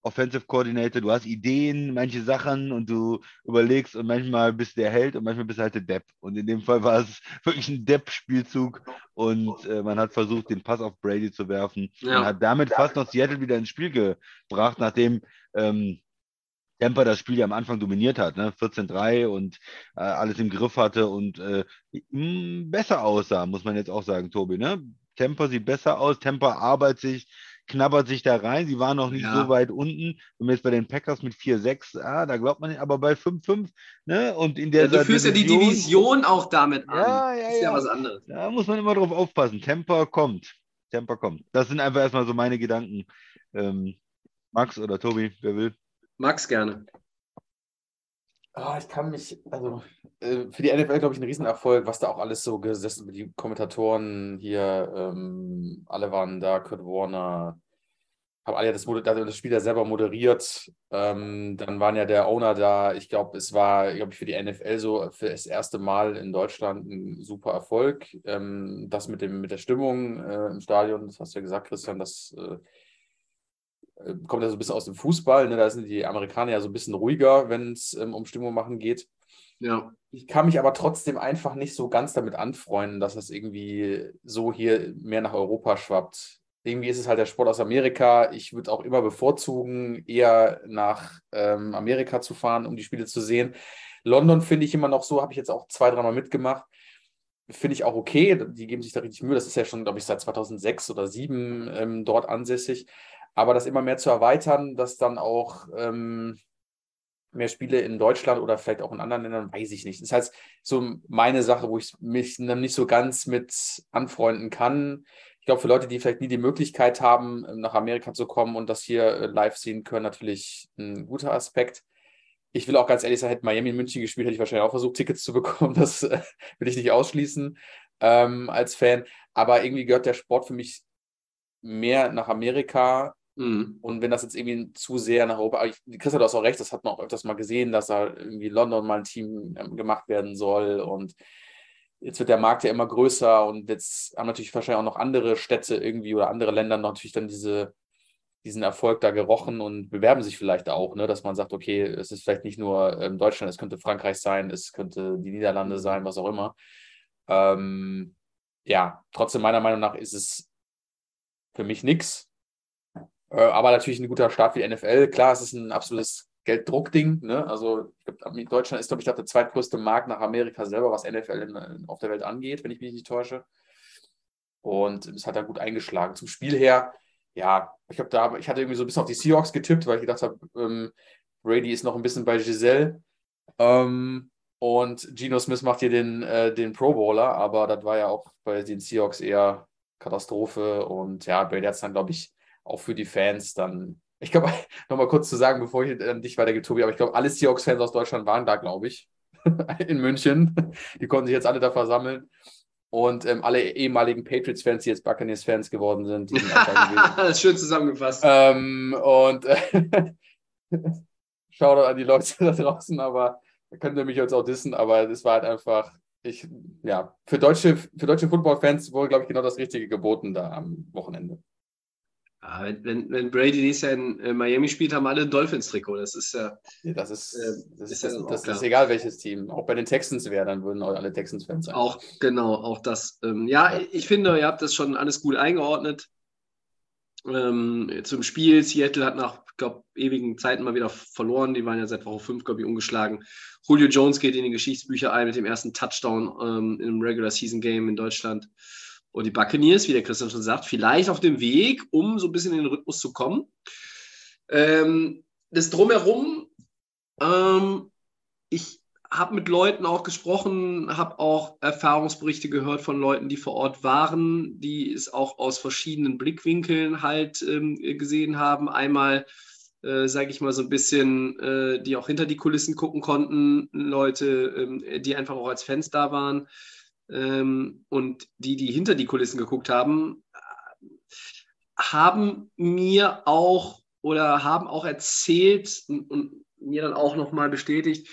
Offensive Coordinator, du hast Ideen, manche Sachen und du überlegst und manchmal bist du der Held und manchmal bist du halt der Depp. Und in dem Fall war es [laughs] wirklich ein Depp-Spielzug und äh, man hat versucht, den Pass auf Brady zu werfen ja. und hat damit fast noch Seattle wieder ins Spiel gebracht, nachdem ähm, Tampa das Spiel ja am Anfang dominiert hat, ne? 14-3 und äh, alles im Griff hatte und äh, besser aussah, muss man jetzt auch sagen, Tobi. Ne? Tampa sieht besser aus, Tampa arbeitet sich, knabbert sich da rein. Sie waren noch nicht ja. so weit unten. Wenn wir jetzt bei den Packers mit 4-6, ah, da glaubt man nicht, aber bei 5-5, ne? Und in der ja, Du führst Division, ja die Division auch damit an. Ja, ja, das ist ja, ja was anderes. Da muss man immer drauf aufpassen. Temper kommt. Temper kommt. Das sind einfach erstmal so meine Gedanken. Ähm, Max oder Tobi, wer will? Max gerne. Oh, ich kann mich, also äh, für die NFL, glaube ich, ein Riesenerfolg, was da auch alles so gesessen mit die Kommentatoren hier, ähm, alle waren da, Kurt Warner, haben alle das, das Spiel ja selber moderiert. Ähm, dann waren ja der Owner da. Ich glaube, es war, glaube ich, für die NFL so für das erste Mal in Deutschland ein super Erfolg. Ähm, das mit, dem, mit der Stimmung äh, im Stadion, das hast du ja gesagt, Christian, das äh, kommt ja so ein bisschen aus dem Fußball. Ne? Da sind die Amerikaner ja so ein bisschen ruhiger, wenn es ähm, um Stimmung machen geht. Ja. Ich kann mich aber trotzdem einfach nicht so ganz damit anfreunden, dass das irgendwie so hier mehr nach Europa schwappt. Irgendwie ist es halt der Sport aus Amerika. Ich würde auch immer bevorzugen, eher nach ähm, Amerika zu fahren, um die Spiele zu sehen. London finde ich immer noch so, habe ich jetzt auch zwei, dreimal mitgemacht. Finde ich auch okay. Die geben sich da richtig Mühe. Das ist ja schon, glaube ich, seit 2006 oder 2007 ähm, dort ansässig. Aber das immer mehr zu erweitern, dass dann auch ähm, mehr Spiele in Deutschland oder vielleicht auch in anderen Ländern, weiß ich nicht. Das halt so meine Sache, wo ich mich nicht so ganz mit anfreunden kann. Ich glaube, für Leute, die vielleicht nie die Möglichkeit haben, nach Amerika zu kommen und das hier äh, live sehen können, natürlich ein guter Aspekt. Ich will auch ganz ehrlich sagen, hätte Miami in München gespielt, hätte ich wahrscheinlich auch versucht, Tickets zu bekommen. Das äh, [laughs] will ich nicht ausschließen ähm, als Fan. Aber irgendwie gehört der Sport für mich mehr nach Amerika Mhm. Und wenn das jetzt irgendwie zu sehr nach Europa, Chris hat auch recht, das hat man auch öfters mal gesehen, dass da irgendwie London mal ein Team ähm, gemacht werden soll und jetzt wird der Markt ja immer größer und jetzt haben natürlich wahrscheinlich auch noch andere Städte irgendwie oder andere Länder natürlich dann diese, diesen Erfolg da gerochen und bewerben sich vielleicht auch, ne, dass man sagt, okay, es ist vielleicht nicht nur ähm, Deutschland, es könnte Frankreich sein, es könnte die Niederlande sein, was auch immer. Ähm, ja, trotzdem meiner Meinung nach ist es für mich nichts. Äh, aber natürlich ein guter Start für die NFL. Klar, es ist ein absolutes Gelddruckding. Ne? Also glaub, Deutschland ist, glaube ich, glaub, der zweitgrößte Markt nach Amerika selber, was NFL in, in, auf der Welt angeht, wenn ich mich nicht täusche. Und es hat da gut eingeschlagen. Zum Spiel her, ja, ich glaube, da ich hatte irgendwie so ein bisschen auf die Seahawks getippt, weil ich gedacht habe, ähm, Brady ist noch ein bisschen bei Giselle. Ähm, und Geno Smith macht hier den, äh, den Pro Bowler, aber das war ja auch bei den Seahawks eher Katastrophe. Und ja, Brady hat es dann, glaube ich, auch für die Fans dann. Ich glaube, [laughs] nochmal kurz zu sagen, bevor ich an dich weitergebe, Tobi, aber ich glaube, alle Seahawks-Fans aus Deutschland waren da, glaube ich, [laughs] in München. [laughs] Die konnten sich jetzt alle da versammeln. Und ähm, alle ehemaligen Patriots-Fans, die jetzt Buccaneers-Fans geworden sind, die sind schön zusammengefasst. Ähm, und äh, Shoutout an die Leute da draußen, aber da könnt ihr mich jetzt auch dissen, aber das war halt einfach, ich, ja, für deutsche, für deutsche Football-Fans wurde, glaube ich, genau das Richtige geboten da am Wochenende. Ja, wenn, wenn Brady nächstes Jahr in äh, Miami spielt, haben alle Dolphins-Trikot. Das ist ja. ja das ist, das, ist, das, das ist egal, welches Team. Auch bei den Texans wäre, dann würden auch alle Texans-Fans sein. Auch, genau, auch das. Ähm, ja, ja, ich finde, ihr habt das schon alles gut eingeordnet. Ähm, zum Spiel. Seattle hat nach, glaube, ewigen Zeiten mal wieder verloren. Die waren ja seit Woche 5, glaube ich, ungeschlagen. Julio Jones geht in die Geschichtsbücher ein mit dem ersten Touchdown ähm, im Regular Season Game in Deutschland. Und die Buccaneers, wie der Christian schon sagt, vielleicht auf dem Weg, um so ein bisschen in den Rhythmus zu kommen. Ähm, das Drumherum, ähm, ich habe mit Leuten auch gesprochen, habe auch Erfahrungsberichte gehört von Leuten, die vor Ort waren, die es auch aus verschiedenen Blickwinkeln halt ähm, gesehen haben. Einmal, äh, sage ich mal, so ein bisschen, äh, die auch hinter die Kulissen gucken konnten, Leute, ähm, die einfach auch als Fans da waren und die, die hinter die Kulissen geguckt haben, haben mir auch oder haben auch erzählt und, und mir dann auch nochmal bestätigt,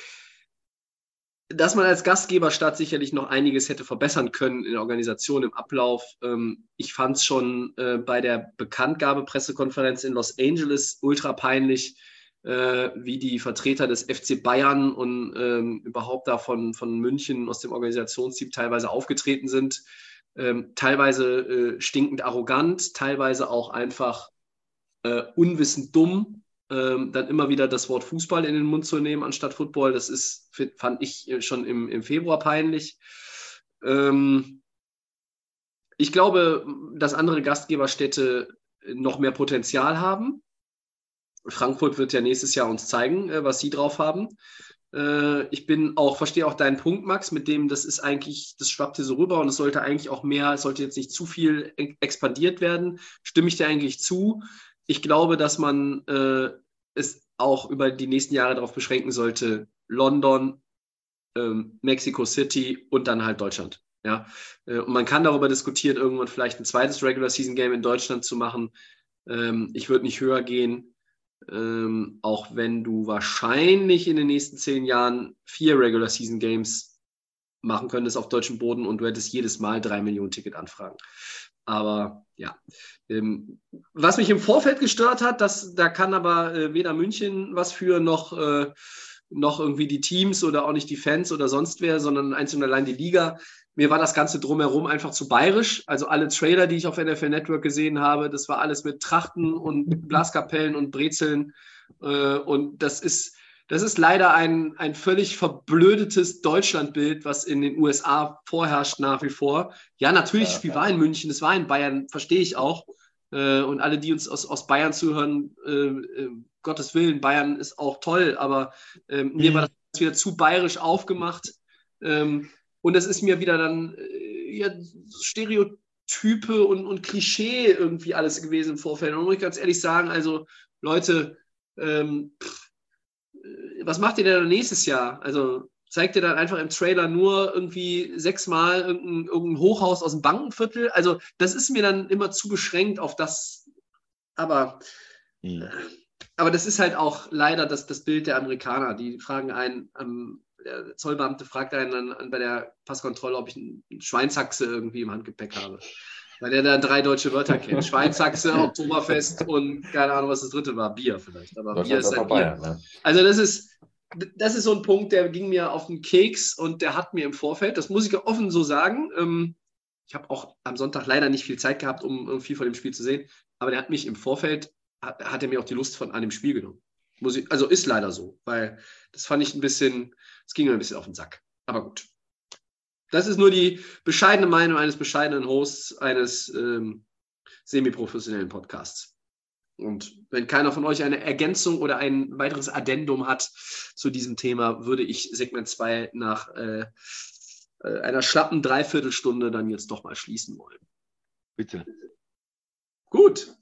dass man als Gastgeberstadt sicherlich noch einiges hätte verbessern können in der Organisation, im Ablauf. Ähm, ich fand es schon äh, bei der Bekanntgabe-Pressekonferenz in Los Angeles ultra peinlich, äh, wie die Vertreter des FC Bayern und ähm, überhaupt da von, von München aus dem Organisationsteam teilweise aufgetreten sind. Ähm, teilweise äh, stinkend arrogant, teilweise auch einfach unwissend dumm ähm, dann immer wieder das Wort Fußball in den Mund zu nehmen anstatt Football. Das ist, fand ich äh, schon im, im Februar peinlich. Ähm, ich glaube, dass andere Gastgeberstädte noch mehr Potenzial haben. Frankfurt wird ja nächstes Jahr uns zeigen, äh, was sie drauf haben. Äh, ich bin auch, verstehe auch deinen Punkt, Max, mit dem, das ist eigentlich, das schwappt hier so rüber und es sollte eigentlich auch mehr, es sollte jetzt nicht zu viel expandiert werden. Stimme ich dir eigentlich zu? Ich glaube, dass man äh, es auch über die nächsten Jahre darauf beschränken sollte, London, ähm, Mexico City und dann halt Deutschland. Ja, äh, und man kann darüber diskutieren, irgendwann vielleicht ein zweites Regular Season Game in Deutschland zu machen. Ähm, ich würde nicht höher gehen, ähm, auch wenn du wahrscheinlich in den nächsten zehn Jahren vier Regular Season Games machen könntest auf deutschem Boden und du hättest jedes Mal drei Millionen Ticket-Anfragen. Aber ja, ähm, was mich im Vorfeld gestört hat, das, da kann aber äh, weder München was für, noch, äh, noch irgendwie die Teams oder auch nicht die Fans oder sonst wer, sondern einzig und allein die Liga. Mir war das Ganze drumherum einfach zu bayerisch. Also alle Trailer, die ich auf NFL Network gesehen habe, das war alles mit Trachten und [laughs] Blaskapellen und Brezeln. Äh, und das ist, das ist leider ein, ein völlig verblödetes Deutschlandbild, was in den USA vorherrscht nach wie vor. Ja, natürlich, das Spiel war in München, es war in Bayern, verstehe ich auch. Äh, und alle, die uns aus, aus Bayern zuhören, äh, äh, Gottes Willen, Bayern ist auch toll, aber äh, mir mhm. war das wieder zu bayerisch aufgemacht. Ähm, und das ist mir wieder dann äh, ja, Stereotype und, und Klischee irgendwie alles gewesen im Vorfeld. Und muss ich ganz ehrlich sagen, also Leute, ähm, pff, was macht ihr denn nächstes Jahr? Also zeigt ihr dann einfach im Trailer nur irgendwie sechsmal irgendein, irgendein Hochhaus aus dem Bankenviertel? Also das ist mir dann immer zu beschränkt auf das. Aber, mhm. aber das ist halt auch leider das, das Bild der Amerikaner. Die fragen einen, ähm, der Zollbeamte fragt einen dann bei der Passkontrolle, ob ich einen Schweinshaxe irgendwie im Handgepäck habe weil der da drei deutsche Wörter kennt. Schweinsachse, [laughs] Oktoberfest und keine Ahnung, was das dritte war. Bier vielleicht. Aber Bier ist halt Bier. Ne? Also das ist, das ist so ein Punkt, der ging mir auf den Keks und der hat mir im Vorfeld, das muss ich offen so sagen, ähm, ich habe auch am Sonntag leider nicht viel Zeit gehabt, um, um, viel von dem Spiel zu sehen, aber der hat mich im Vorfeld, hat, hat er mir auch die Lust von an dem Spiel genommen. Muss ich, also ist leider so, weil das fand ich ein bisschen, es ging mir ein bisschen auf den Sack. Aber gut. Das ist nur die bescheidene Meinung eines bescheidenen Hosts eines ähm, semi-professionellen Podcasts. Und wenn keiner von euch eine Ergänzung oder ein weiteres Addendum hat zu diesem Thema, würde ich Segment 2 nach äh, äh, einer schlappen Dreiviertelstunde dann jetzt doch mal schließen wollen. Bitte. Gut.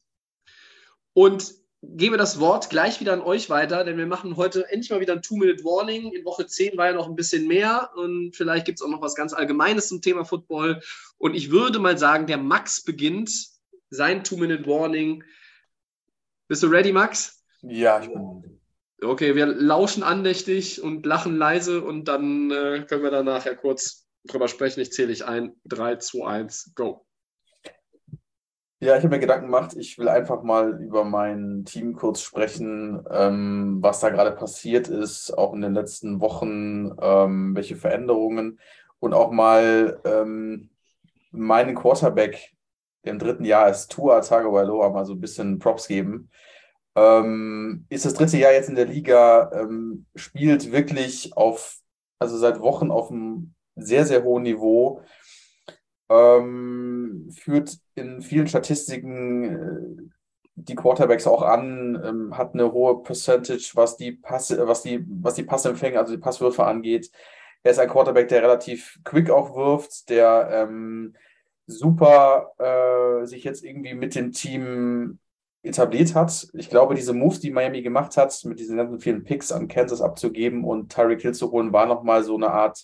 Und gebe das Wort gleich wieder an euch weiter, denn wir machen heute endlich mal wieder ein Two-Minute-Warning. In Woche 10 war ja noch ein bisschen mehr und vielleicht gibt es auch noch was ganz Allgemeines zum Thema Football. Und ich würde mal sagen, der Max beginnt sein Two-Minute-Warning. Bist du ready, Max? Ja, ich bin. Okay, wir lauschen andächtig und lachen leise und dann äh, können wir dann nachher kurz drüber sprechen. Ich zähle ich ein. 3, 2, 1, go. Ja, ich habe mir Gedanken gemacht, ich will einfach mal über mein Team kurz sprechen, ähm, was da gerade passiert ist, auch in den letzten Wochen, ähm, welche Veränderungen und auch mal ähm, meinen Quarterback, im dritten Jahr ist, Tua Tagovailoa, mal so ein bisschen Props geben. Ähm, ist das dritte Jahr jetzt in der Liga, ähm, spielt wirklich auf, also seit Wochen auf einem sehr, sehr hohen Niveau ähm, führt in vielen Statistiken äh, die Quarterbacks auch an, ähm, hat eine hohe Percentage, was die Passe, was die, was die Passempfänge, also die Passwürfe angeht. Er ist ein Quarterback, der relativ quick auch wirft, der ähm, super äh, sich jetzt irgendwie mit dem Team etabliert hat. Ich glaube, diese Moves, die Miami gemacht hat, mit diesen ganzen vielen Picks an Kansas abzugeben und Tyreek Hill zu holen, war nochmal so eine Art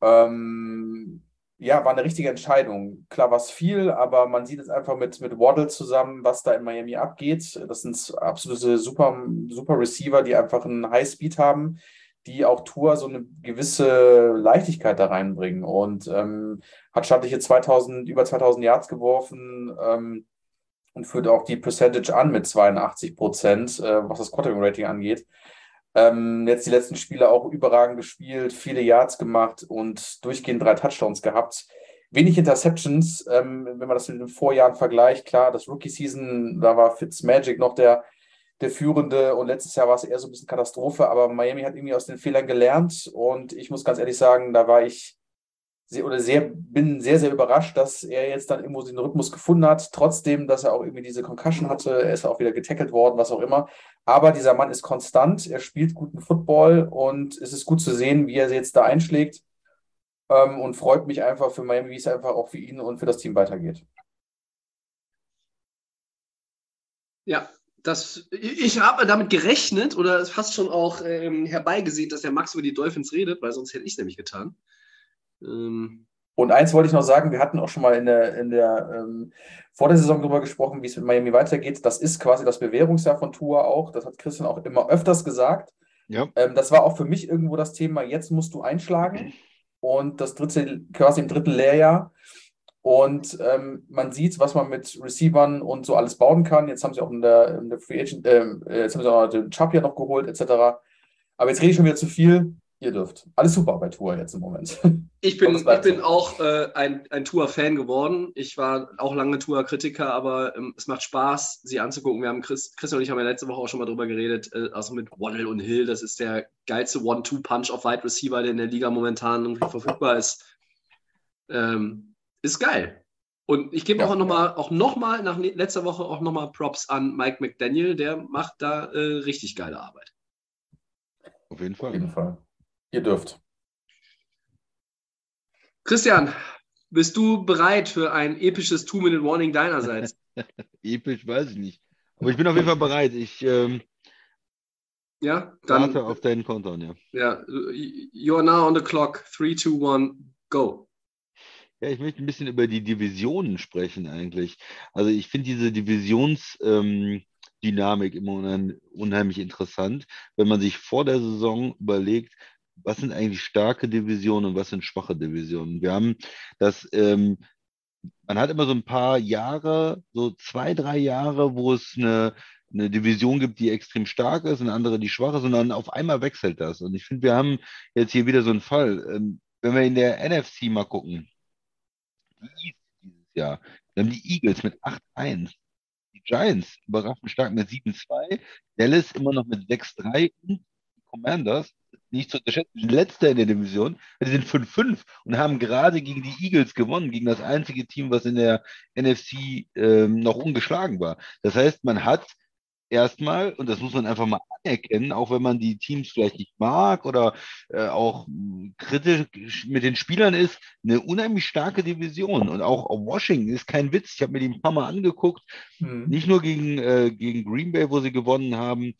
Ähm, ja, war eine richtige Entscheidung. Klar war es viel, aber man sieht es einfach mit, mit Waddle zusammen, was da in Miami abgeht. Das sind absolute super, super Receiver, die einfach einen Highspeed haben, die auch Tour so eine gewisse Leichtigkeit da reinbringen. Und ähm, hat stattliche 2000, über 2000 Yards geworfen ähm, und führt auch die Percentage an mit 82 Prozent, äh, was das Quarterback-Rating angeht. Ähm, jetzt die letzten Spiele auch überragend gespielt, viele Yards gemacht und durchgehend drei Touchdowns gehabt. Wenig Interceptions, ähm, wenn man das mit den Vorjahren vergleicht. Klar, das Rookie-Season, da war Fitzmagic noch der, der Führende und letztes Jahr war es eher so ein bisschen Katastrophe, aber Miami hat irgendwie aus den Fehlern gelernt und ich muss ganz ehrlich sagen, da war ich sehr, oder sehr, bin sehr, sehr überrascht, dass er jetzt dann irgendwo den Rhythmus gefunden hat, trotzdem, dass er auch irgendwie diese Concussion hatte. Er ist auch wieder getackelt worden, was auch immer. Aber dieser Mann ist konstant, er spielt guten Football und es ist gut zu sehen, wie er jetzt da einschlägt. Ähm, und freut mich einfach für Miami, wie es einfach auch für ihn und für das Team weitergeht. Ja, das, ich habe damit gerechnet oder fast schon auch ähm, herbeigesehen, dass der Max über die Dolphins redet, weil sonst hätte ich es nämlich getan. Ähm, und eins wollte ich noch sagen, wir hatten auch schon mal in der, in der ähm, vor der Saison darüber gesprochen, wie es mit Miami weitergeht. Das ist quasi das Bewährungsjahr von Tour auch. Das hat Christian auch immer öfters gesagt. Ja. Ähm, das war auch für mich irgendwo das Thema, jetzt musst du einschlagen. Und das dritte, quasi im dritten Lehrjahr. Und ähm, man sieht, was man mit Receivern und so alles bauen kann. Jetzt haben sie auch in der, in der Free Agent, ähm, äh, jetzt haben sie auch den Chubb noch geholt, etc. Aber jetzt rede ich schon wieder zu viel ihr dürft. Alles super bei Tour jetzt im Moment. [laughs] Ich bin, ich bin auch äh, ein, ein Tour-Fan geworden. Ich war auch lange Tour-Kritiker, aber ähm, es macht Spaß, sie anzugucken. Wir haben Chris, Chris und ich haben ja letzte Woche auch schon mal drüber geredet, äh, also mit Waddle und Hill. Das ist der geilste One-Two-Punch auf Wide Receiver, der in der Liga momentan irgendwie verfügbar ist. Ähm, ist geil. Und ich gebe ja. auch nochmal, auch noch mal nach letzter Woche auch nochmal Props an Mike McDaniel, der macht da äh, richtig geile Arbeit. Auf jeden Fall. Auf jeden Fall. Ihr dürft. Christian, bist du bereit für ein episches Two-Minute-Warning deinerseits? [laughs] Episch weiß ich nicht. Aber ich bin auf jeden Fall bereit. Ich ähm, ja, dann, warte auf deinen Countdown, ja. Ja, you are now on the clock. 3, 2, 1, go. Ja, ich möchte ein bisschen über die Divisionen sprechen eigentlich. Also ich finde diese Divisions... Ähm, Dynamik immer unheimlich interessant, wenn man sich vor der Saison überlegt, was sind eigentlich starke Divisionen und was sind schwache Divisionen. Wir haben das, ähm, man hat immer so ein paar Jahre, so zwei, drei Jahre, wo es eine, eine Division gibt, die extrem stark ist und andere, die schwach ist, dann auf einmal wechselt das. Und ich finde, wir haben jetzt hier wieder so einen Fall. Ähm, wenn wir in der NFC mal gucken, die dieses Jahr, wir haben die Eagles mit 8-1. Die Giants überraschend stark mit 7-2, Dallas immer noch mit 6-3 und die Commanders nicht zu unterschätzen, letzter in der Division. Die sind 5-5 und haben gerade gegen die Eagles gewonnen, gegen das einzige Team, was in der NFC ähm, noch ungeschlagen war. Das heißt, man hat erstmal, und das muss man einfach mal anerkennen, auch wenn man die Teams vielleicht nicht mag oder äh, auch kritisch mit den Spielern ist, eine unheimlich starke Division. Und auch Washington ist kein Witz. Ich habe mir die ein paar Mal angeguckt, hm. nicht nur gegen, äh, gegen Green Bay, wo sie gewonnen haben,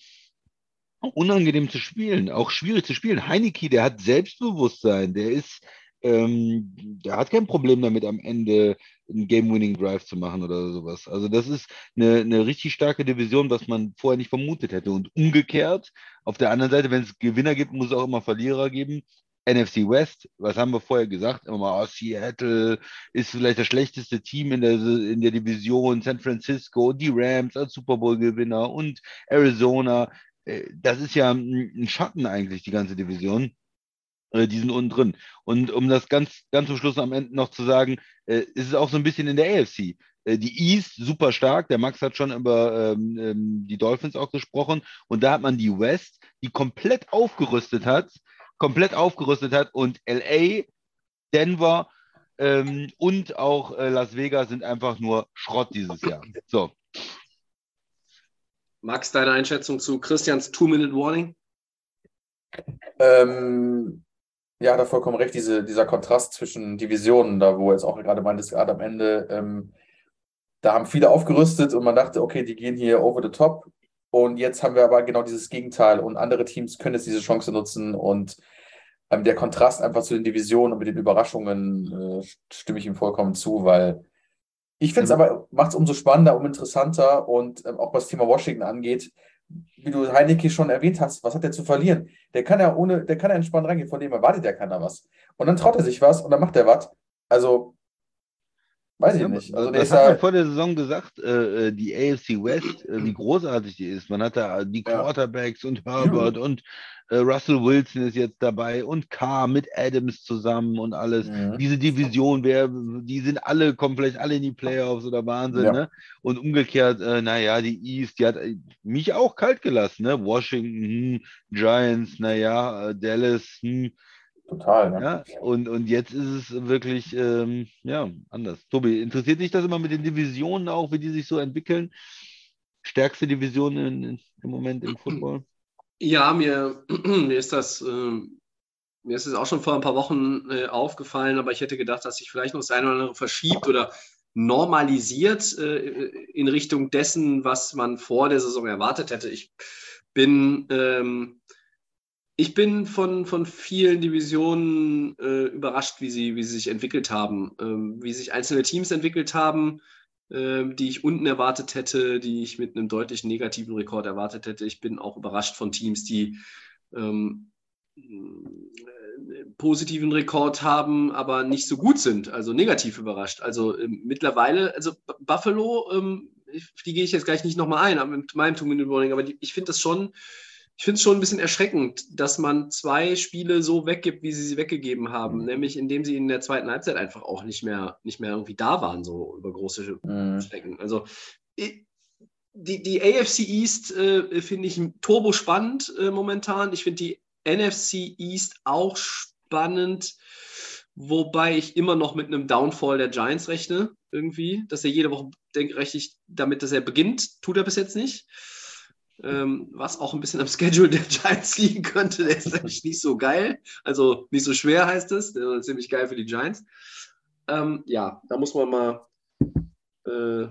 unangenehm zu spielen, auch schwierig zu spielen. Heineke, der hat Selbstbewusstsein, der ist, ähm, der hat kein Problem damit, am Ende einen Game-Winning-Drive zu machen oder sowas. Also das ist eine, eine richtig starke Division, was man vorher nicht vermutet hätte. Und umgekehrt, auf der anderen Seite, wenn es Gewinner gibt, muss es auch immer Verlierer geben. NFC West, was haben wir vorher gesagt? Immer mal, oh, Seattle ist vielleicht das schlechteste Team in der, in der Division, San Francisco, die Rams als Super Bowl-Gewinner und Arizona. Äh, das ist ja ein Schatten eigentlich, die ganze Division. Äh, die sind unten drin. Und um das ganz, ganz zum Schluss am Ende noch zu sagen, äh, ist es auch so ein bisschen in der AFC. Die East super stark. Der Max hat schon über ähm, ähm, die Dolphins auch gesprochen. Und da hat man die West, die komplett aufgerüstet hat, komplett aufgerüstet hat. Und LA, Denver ähm, und auch äh, Las Vegas sind einfach nur Schrott dieses Jahr. So, Max, deine Einschätzung zu Christians Two-Minute-Warning? Ähm, ja, da vollkommen recht, diese, dieser Kontrast zwischen Divisionen, da wo jetzt auch gerade meintest, gerade am Ende, ähm, da haben viele aufgerüstet und man dachte, okay, die gehen hier over the top. Und jetzt haben wir aber genau dieses Gegenteil und andere Teams können jetzt diese Chance nutzen und ähm, der Kontrast einfach zu den Divisionen und mit den Überraschungen äh, stimme ich ihm vollkommen zu, weil ich finde es aber, macht es umso spannender, um interessanter und ähm, auch was das Thema Washington angeht, wie du Heineke schon erwähnt hast, was hat er zu verlieren? Der kann ja ohne, der kann ja entspannt reingehen, von dem erwartet ja keiner was. Und dann traut er sich was und dann macht er was. Also, weiß ich Ja, nicht. Also das hat man ja, vor der Saison gesagt, äh, äh, die AFC West, äh, wie großartig die ist. Man hat da die Ja. Quarterbacks und Herbert und äh, Russell Wilson ist jetzt dabei und Carr mit Adams zusammen und alles. Mhm. Diese Division, wer, die sind alle, kommen vielleicht alle in die Playoffs oder Wahnsinn, Ja. ne? Und umgekehrt, äh, naja, die East, die hat äh, mich auch kalt gelassen, ne? Washington, hm, Giants, naja, äh, Dallas, hm, total. Ne? ja, und, und jetzt ist es wirklich ähm, ja, anders. Tobi, interessiert dich das immer mit den Divisionen auch, wie die sich so entwickeln? Stärkste Division in, in, im Moment im Football? Ja, mir, [clears throat] mir ist das, ähm, mir ist es auch schon vor ein paar Wochen äh, aufgefallen, aber ich hätte gedacht, dass sich vielleicht noch das eine oder andere verschiebt oder normalisiert äh, in Richtung dessen, was man vor der Saison erwartet hätte. Ich bin, ähm, ich bin von, von vielen Divisionen äh, überrascht, wie sie, wie sie sich entwickelt haben, ähm, wie sich einzelne Teams entwickelt haben, ähm, die ich unten erwartet hätte, die ich mit einem deutlich negativen Rekord erwartet hätte. Ich bin auch überrascht von Teams, die ähm, äh, positiven Rekord haben, aber nicht so gut sind, also negativ überrascht. Also ähm, mittlerweile, also Buffalo, ähm, die gehe ich jetzt gleich nicht nochmal ein, aber mit meinem Two-Minute-Warning, aber die, ich finde das schon, ich finde es schon ein bisschen erschreckend, dass man zwei Spiele so weggibt, wie sie sie weggegeben haben, Mhm. nämlich indem sie in der zweiten Halbzeit einfach auch nicht mehr, nicht mehr irgendwie da waren, so über große Mhm. Strecken. Also die, die AFC East äh, finde ich turbo spannend äh, momentan. Ich finde die NFC East auch spannend, wobei ich immer noch mit einem Downfall der Giants rechne, irgendwie, dass er jede Woche denkt, rechne ich damit, dass er beginnt, tut er bis jetzt nicht. Ähm, was auch ein bisschen am [laughs] Schedule der Giants liegen könnte, der ist nämlich nicht so geil. Also nicht so schwer heißt es, der ist ziemlich geil für die Giants. Ähm, ja, da muss man mal äh,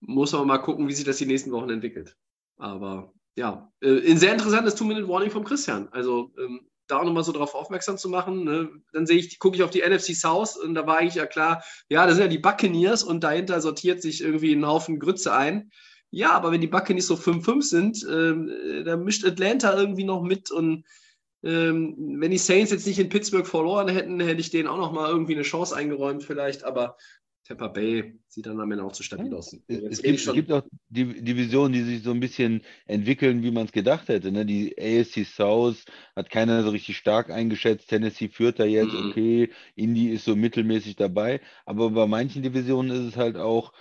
muss man mal gucken, wie sich das die nächsten Wochen entwickelt. Aber ja, äh, ein sehr interessantes Two-Minute-Warning vom Christian. Also ähm, da auch nochmal so darauf aufmerksam zu machen. Ne? Dann sehe ich, gucke ich auf die NFC South und da war eigentlich ja klar, ja, das sind ja die Buccaneers und dahinter sortiert sich irgendwie ein Haufen Grütze ein. Ja, aber wenn die Buccaneers so 5-5 sind, ähm, äh, dann mischt Atlanta irgendwie noch mit und ähm, wenn die Saints jetzt nicht in Pittsburgh verloren hätten, hätte ich denen auch noch mal irgendwie eine Chance eingeräumt vielleicht, aber Tampa Bay sieht dann am Ende auch zu stabil aus. Es, Jetzt es, gibt, gibt auch Div- Divisionen, die sich so ein bisschen entwickeln, wie man es gedacht hätte. Ne? Die AFC South hat keiner so richtig stark eingeschätzt. Tennessee führt da jetzt, Mhm. okay. Indy ist so mittelmäßig dabei. Aber bei manchen Divisionen ist es halt auch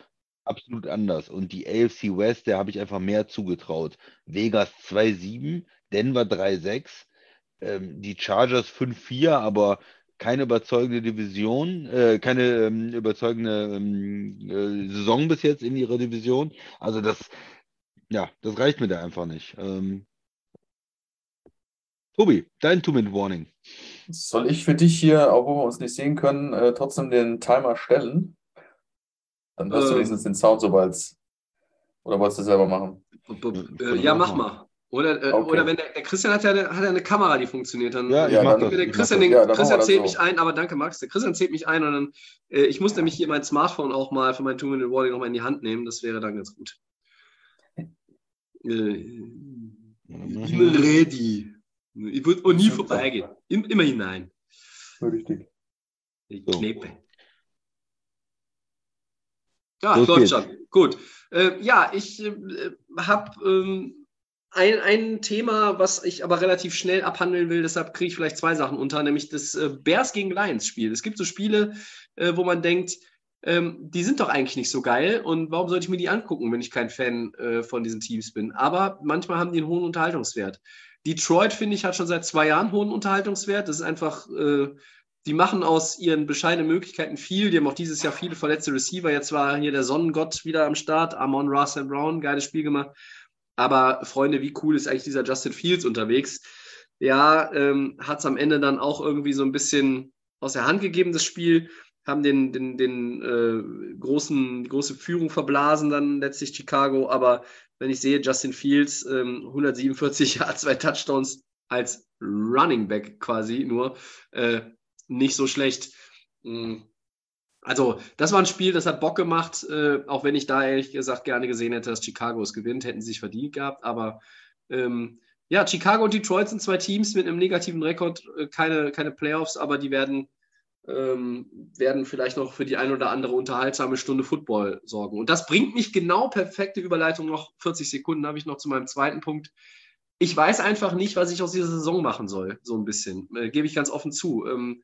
absolut anders. Und die AFC West, der habe ich einfach mehr zugetraut. Vegas 2-7, Denver 3-6, ähm, die Chargers 5-4, aber keine überzeugende Division, äh, keine ähm, überzeugende ähm, äh, Saison bis jetzt in ihrer Division. Also das, ja, das reicht mir da einfach nicht. Ähm, Tobi, dein Two-Minute-Warning. Soll ich für dich hier, wo wir uns nicht sehen können, äh, trotzdem den Timer stellen? Dann hörst du Ähm. wenigstens den Sound, sobald Oder wolltest du selber machen? Äh, ja, mach mal. Oder, äh, Okay. oder wenn der, der Christian hat ja, eine, hat ja eine Kamera, die funktioniert, dann Ja, ich Ja, mach dann- das. der Ich Christian, den, Ja, dann Christian zählt so. mich ein, aber danke, Max. Der Christian zählt mich ein und dann, äh, ich muss nämlich hier mein Smartphone auch mal für mein Two-Minute-Warning nochmal in die Hand nehmen. Das wäre dann ganz gut. Äh, immer ready. Ich würde auch nie vorbeigehen. Im, immer hinein. Richtig. Die So. Knepe. Ja, Los läuft schon. Gut. Äh, ja, ich äh, habe ähm, ein, ein Thema, was ich aber relativ schnell abhandeln will, deshalb kriege ich vielleicht zwei Sachen unter, nämlich das äh, Bears gegen Lions Spiel. Es gibt so Spiele, äh, wo man denkt, ähm, die sind doch eigentlich nicht so geil und warum sollte ich mir die angucken, wenn ich kein Fan äh, von diesen Teams bin? Aber manchmal haben die einen hohen Unterhaltungswert. Detroit, finde ich, hat schon seit zwei Jahren hohen Unterhaltungswert. Das ist einfach, äh, die machen aus ihren bescheidenen Möglichkeiten viel. Die haben auch dieses Jahr viele verletzte Receiver. Jetzt war hier der Sonnengott wieder am Start. Amon Russell Brown, geiles Spiel gemacht. Aber Freunde, wie cool ist eigentlich dieser Justin Fields unterwegs? Ja, ähm, hat es am Ende dann auch irgendwie so ein bisschen aus der Hand gegeben, das Spiel. Haben den, den, den äh, großen, große Führung verblasen, dann letztlich Chicago. Aber wenn ich sehe, Justin Fields, ähm, 147 [laughs] Yards, zwei Touchdowns, als Running Back quasi nur äh, nicht so schlecht. Mm. Also, das war ein Spiel, das hat Bock gemacht, äh, auch wenn ich da ehrlich gesagt gerne gesehen hätte, dass Chicago es gewinnt, hätten sie sich verdient gehabt. Aber ähm, ja, Chicago und Detroit sind zwei Teams mit einem negativen Rekord, äh, keine, keine Playoffs, aber die werden, ähm, werden vielleicht noch für die ein oder andere unterhaltsame Stunde Football sorgen. Und das bringt mich genau perfekte Überleitung, noch 40 Sekunden habe ich noch zu meinem zweiten Punkt. Ich weiß einfach nicht, was ich aus dieser Saison machen soll, so ein bisschen. Äh, gebe ich ganz offen zu. Ähm,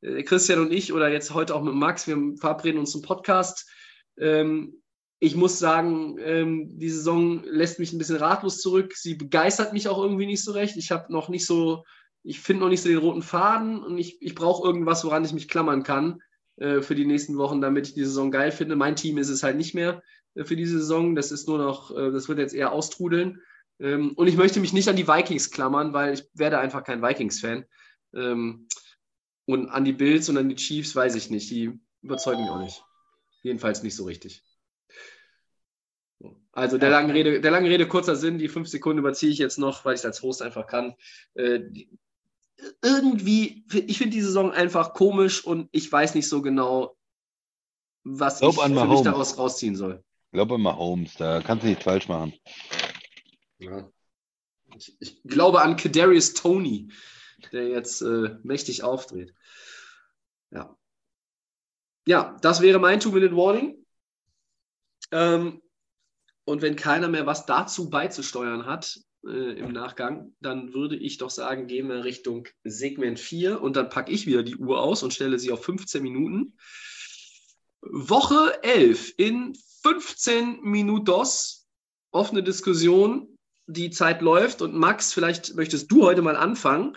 äh, Christian und ich oder jetzt heute auch mit Max, wir verabreden uns zum Podcast. Ähm, ich muss sagen, ähm, die Saison lässt mich ein bisschen ratlos zurück. Sie begeistert mich auch irgendwie nicht so recht. Ich habe noch nicht so, ich finde noch nicht so den roten Faden und ich, ich brauche irgendwas, woran ich mich klammern kann äh, für die nächsten Wochen, damit ich die Saison geil finde. Mein Team ist es halt nicht mehr äh, für diese Saison. Das ist nur noch, äh, das wird jetzt eher austrudeln. Ähm, und ich möchte mich nicht an die Vikings klammern, weil ich werde einfach kein Vikings-Fan. Ähm, und an die Bills und an die Chiefs weiß ich nicht. Die überzeugen mich auch nicht. Jedenfalls nicht so richtig. Also der langen, Rede, der langen Rede kurzer Sinn, die fünf Sekunden überziehe ich jetzt noch, weil ich es als Host einfach kann. Äh, irgendwie, ich finde die Saison einfach komisch und ich weiß nicht so genau, was Glaub ich an für mich Mahomes. daraus rausziehen soll. Ich glaube mal Holmes, da kannst du nichts falsch machen. Ja. Ich, ich glaube an Kadarius Tony, der jetzt äh, mächtig aufdreht. Ja. Ja, das wäre mein Two-Minute-Warning. Ähm, und wenn keiner mehr was dazu beizusteuern hat äh, im Nachgang, dann würde ich doch sagen, gehen wir Richtung Segment 4 und dann packe ich wieder die Uhr aus und stelle sie auf 15 Minuten. Woche 11 in 15 Minutos. Offene Diskussion. Die Zeit läuft und Max, vielleicht möchtest du heute mal anfangen,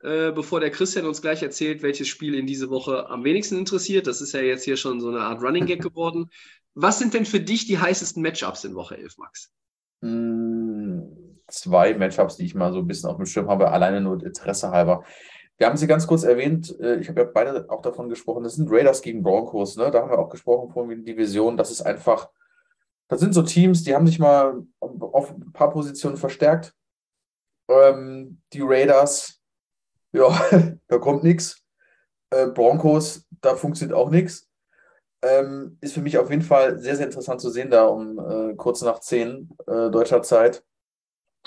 äh, bevor der Christian uns gleich erzählt, welches Spiel in diese Woche am wenigsten interessiert. Das ist ja jetzt hier schon so eine Art Running Gag geworden. Was sind denn für dich die heißesten Matchups in Woche 11, Max? Mm, Zwei Matchups, die ich mal so ein bisschen auf dem Schirm habe, alleine nur Interesse halber. Wir haben sie ganz kurz erwähnt, äh, ich habe ja beide auch davon gesprochen, das sind Raiders gegen Broncos, ne? Da haben wir auch gesprochen von den Divisionen, das ist einfach, das sind so Teams, die haben sich mal auf ein paar Positionen verstärkt. Ähm, die Raiders, ja, [laughs] da kommt nichts. Äh, Broncos, da funktioniert auch nichts. Ähm, ist für mich auf jeden Fall sehr, sehr interessant zu sehen, da um äh, kurz nach 10 äh, deutscher Zeit.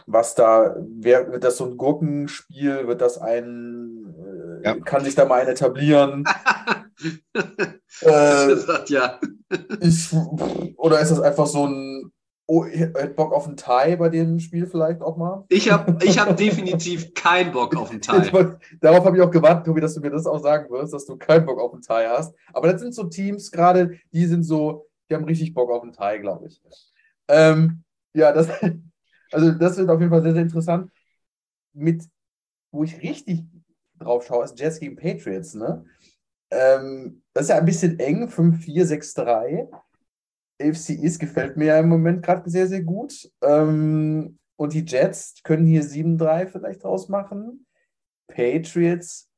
Was da, wer, wird das so ein Gurkenspiel? Wird das ein, äh, Ja. kann sich da mal ein etablieren? [laughs] [laughs] äh, [laughs] sagt ja. ich, oder ist das einfach so ein, oh, ich hätte Bock auf ein Tie bei dem Spiel vielleicht auch mal? Ich habe ich hab [laughs] definitiv keinen Bock auf einen Teil. wollt- Darauf habe ich auch gewartet, Tobi, dass du mir das auch sagen wirst, dass du keinen Bock auf einen Tie hast. Aber das sind so Teams gerade, die sind so, die haben richtig Bock auf einen Tie, glaube ich. Ähm, ja, das, also das wird auf jeden Fall sehr, sehr interessant. Mit, wo ich richtig drauf schaue, ist Jets gegen Patriots, ne? Ähm, das ist ja ein bisschen eng, 5-4, 6-3. AFC East gefällt mir ja im Moment gerade sehr, sehr gut. Ähm, und die Jets können hier 7-3 vielleicht draus machen. Patriots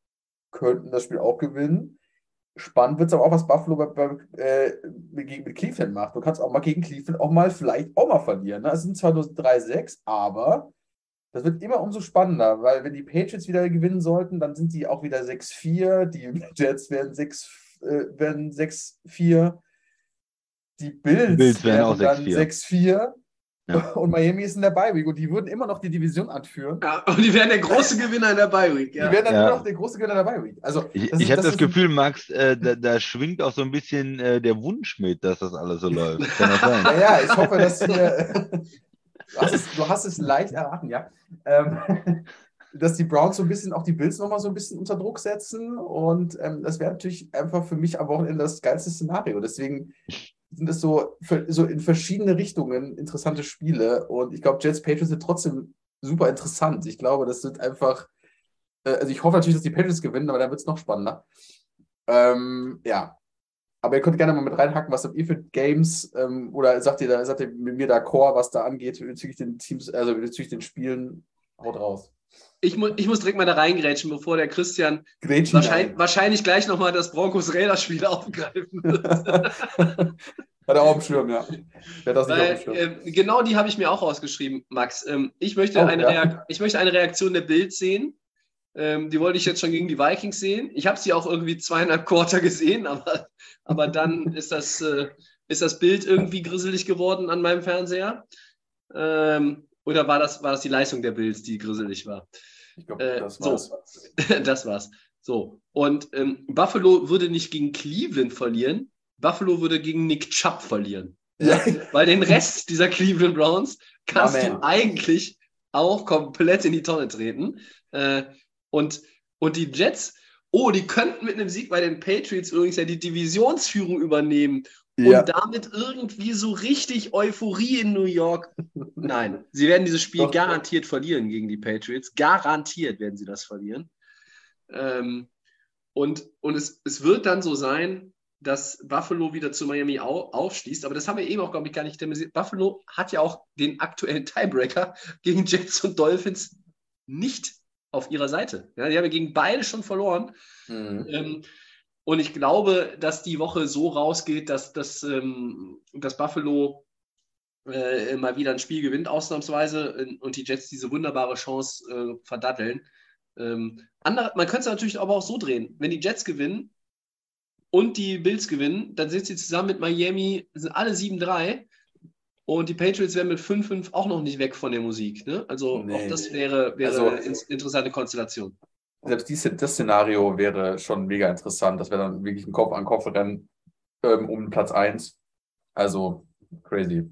könnten das Spiel auch gewinnen. Spannend wird es aber auch, was Buffalo bei, bei, äh, mit Cleveland macht. Du kannst auch mal gegen Cleveland auch mal vielleicht auch mal verlieren. Ne? Es sind zwar nur 3-6, aber das wird immer umso spannender, weil wenn die Patriots wieder gewinnen sollten, dann sind die auch wieder 6-4. Die [laughs] Jets werden 6, äh, werden 6-4. Die Bills, Bills werden auch dann 6-4. 6-4. Ja. [laughs] Und Miami ist in der Bye Week und die würden immer noch die Division anführen. Ja, und die wären der große Gewinner in der Bi-Week. Ja. Die wären dann Ja. immer noch der große Gewinner der Bye Week. Also, Ich, das ich habe das, ein- Gefühl, Max, äh, da, da schwingt auch so ein bisschen äh, der Wunsch mit, dass das alles so [laughs] läuft. Kann das sein? Ja, ja, ich hoffe, dass wir. Du hast es, du hast es leicht erraten, ja. Ähm, [laughs] dass die Browns so ein bisschen, auch die Bills nochmal so ein bisschen unter Druck setzen. Und ähm, das wäre natürlich einfach für mich am Wochenende das geilste Szenario. Deswegen sind es so, so in verschiedene Richtungen interessante Spiele. Und ich glaube, Jets Patriots sind trotzdem super interessant. Ich glaube, das wird einfach. Äh, also, ich hoffe natürlich, dass die Patriots gewinnen, aber dann wird es noch spannender. Ähm, ja, aber ihr könnt gerne mal mit reinhacken, was habt ihr für Games ähm, oder sagt ihr da, sagt ihr mit mir d'accord, was da angeht, bezüglich den Teams, also bezüglich den Spielen, haut raus. Ich, mu ich muss direkt mal da reingrätschen, bevor der Christian wahrscheinlich, wahrscheinlich gleich nochmal das Broncos-Raiders-Spiel [laughs] aufgreifen wird. [laughs] Hat er auch dem Schirm, ja. Wer das nicht Weil, auf dem Schirm? äh, genau die habe ich mir auch rausgeschrieben, Max. Ähm, ich, möchte Oh, eine ja. Ich möchte eine Reaktion der Bild sehen. Ähm, die wollte ich jetzt schon gegen die Vikings sehen. Ich habe sie auch irgendwie zweieinhalb Quarter gesehen, aber, aber dann ist das, äh, ist das Bild irgendwie grisselig geworden an meinem Fernseher. Ähm, oder war das, war das die Leistung der Bills, die grisselig war? Ich glaube, äh, das so. war's. [laughs] das war's. So. Und ähm, Buffalo würde nicht gegen Cleveland verlieren. Buffalo würde gegen Nick Chubb verlieren. Ja. [laughs] Weil den Rest dieser Cleveland Browns kannst Ja, du eigentlich auch komplett in die Tonne treten. Äh, und, und die Jets, oh, die könnten mit einem Sieg bei den Patriots übrigens ja die Divisionsführung übernehmen Ja. und damit irgendwie so richtig Euphorie in New York. Nein, sie werden dieses Spiel Doch, garantiert verlieren gegen die Patriots. Garantiert werden sie das verlieren. Ähm, und und es, es wird dann so sein, dass Buffalo wieder zu Miami au aufschließt. Aber das haben wir eben auch, glaube ich, gar nicht thematisiert. Buffalo hat ja auch den aktuellen Tiebreaker gegen Jets und Dolphins nicht auf ihrer Seite. Ja, die haben gegen beide schon verloren. Mhm. Ähm, und ich glaube, dass die Woche so rausgeht, dass, dass, ähm, dass Buffalo äh, mal wieder ein Spiel gewinnt, ausnahmsweise, und die Jets diese wunderbare Chance äh, verdatteln. Ähm, andere, man könnte es natürlich aber auch so drehen. Wenn die Jets gewinnen und die Bills gewinnen, dann sind sie zusammen mit Miami, sind alle 7-3. Und die Patriots wären mit 5-5 auch noch nicht weg von der Musik. Ne? Also Nee. auch das wäre, wäre Also- eine in interessante Konstellation. Selbst dies, das Szenario wäre schon mega interessant. Das wäre dann wirklich ein Kopf an Kopf rennen ähm, um Platz 1. Also crazy.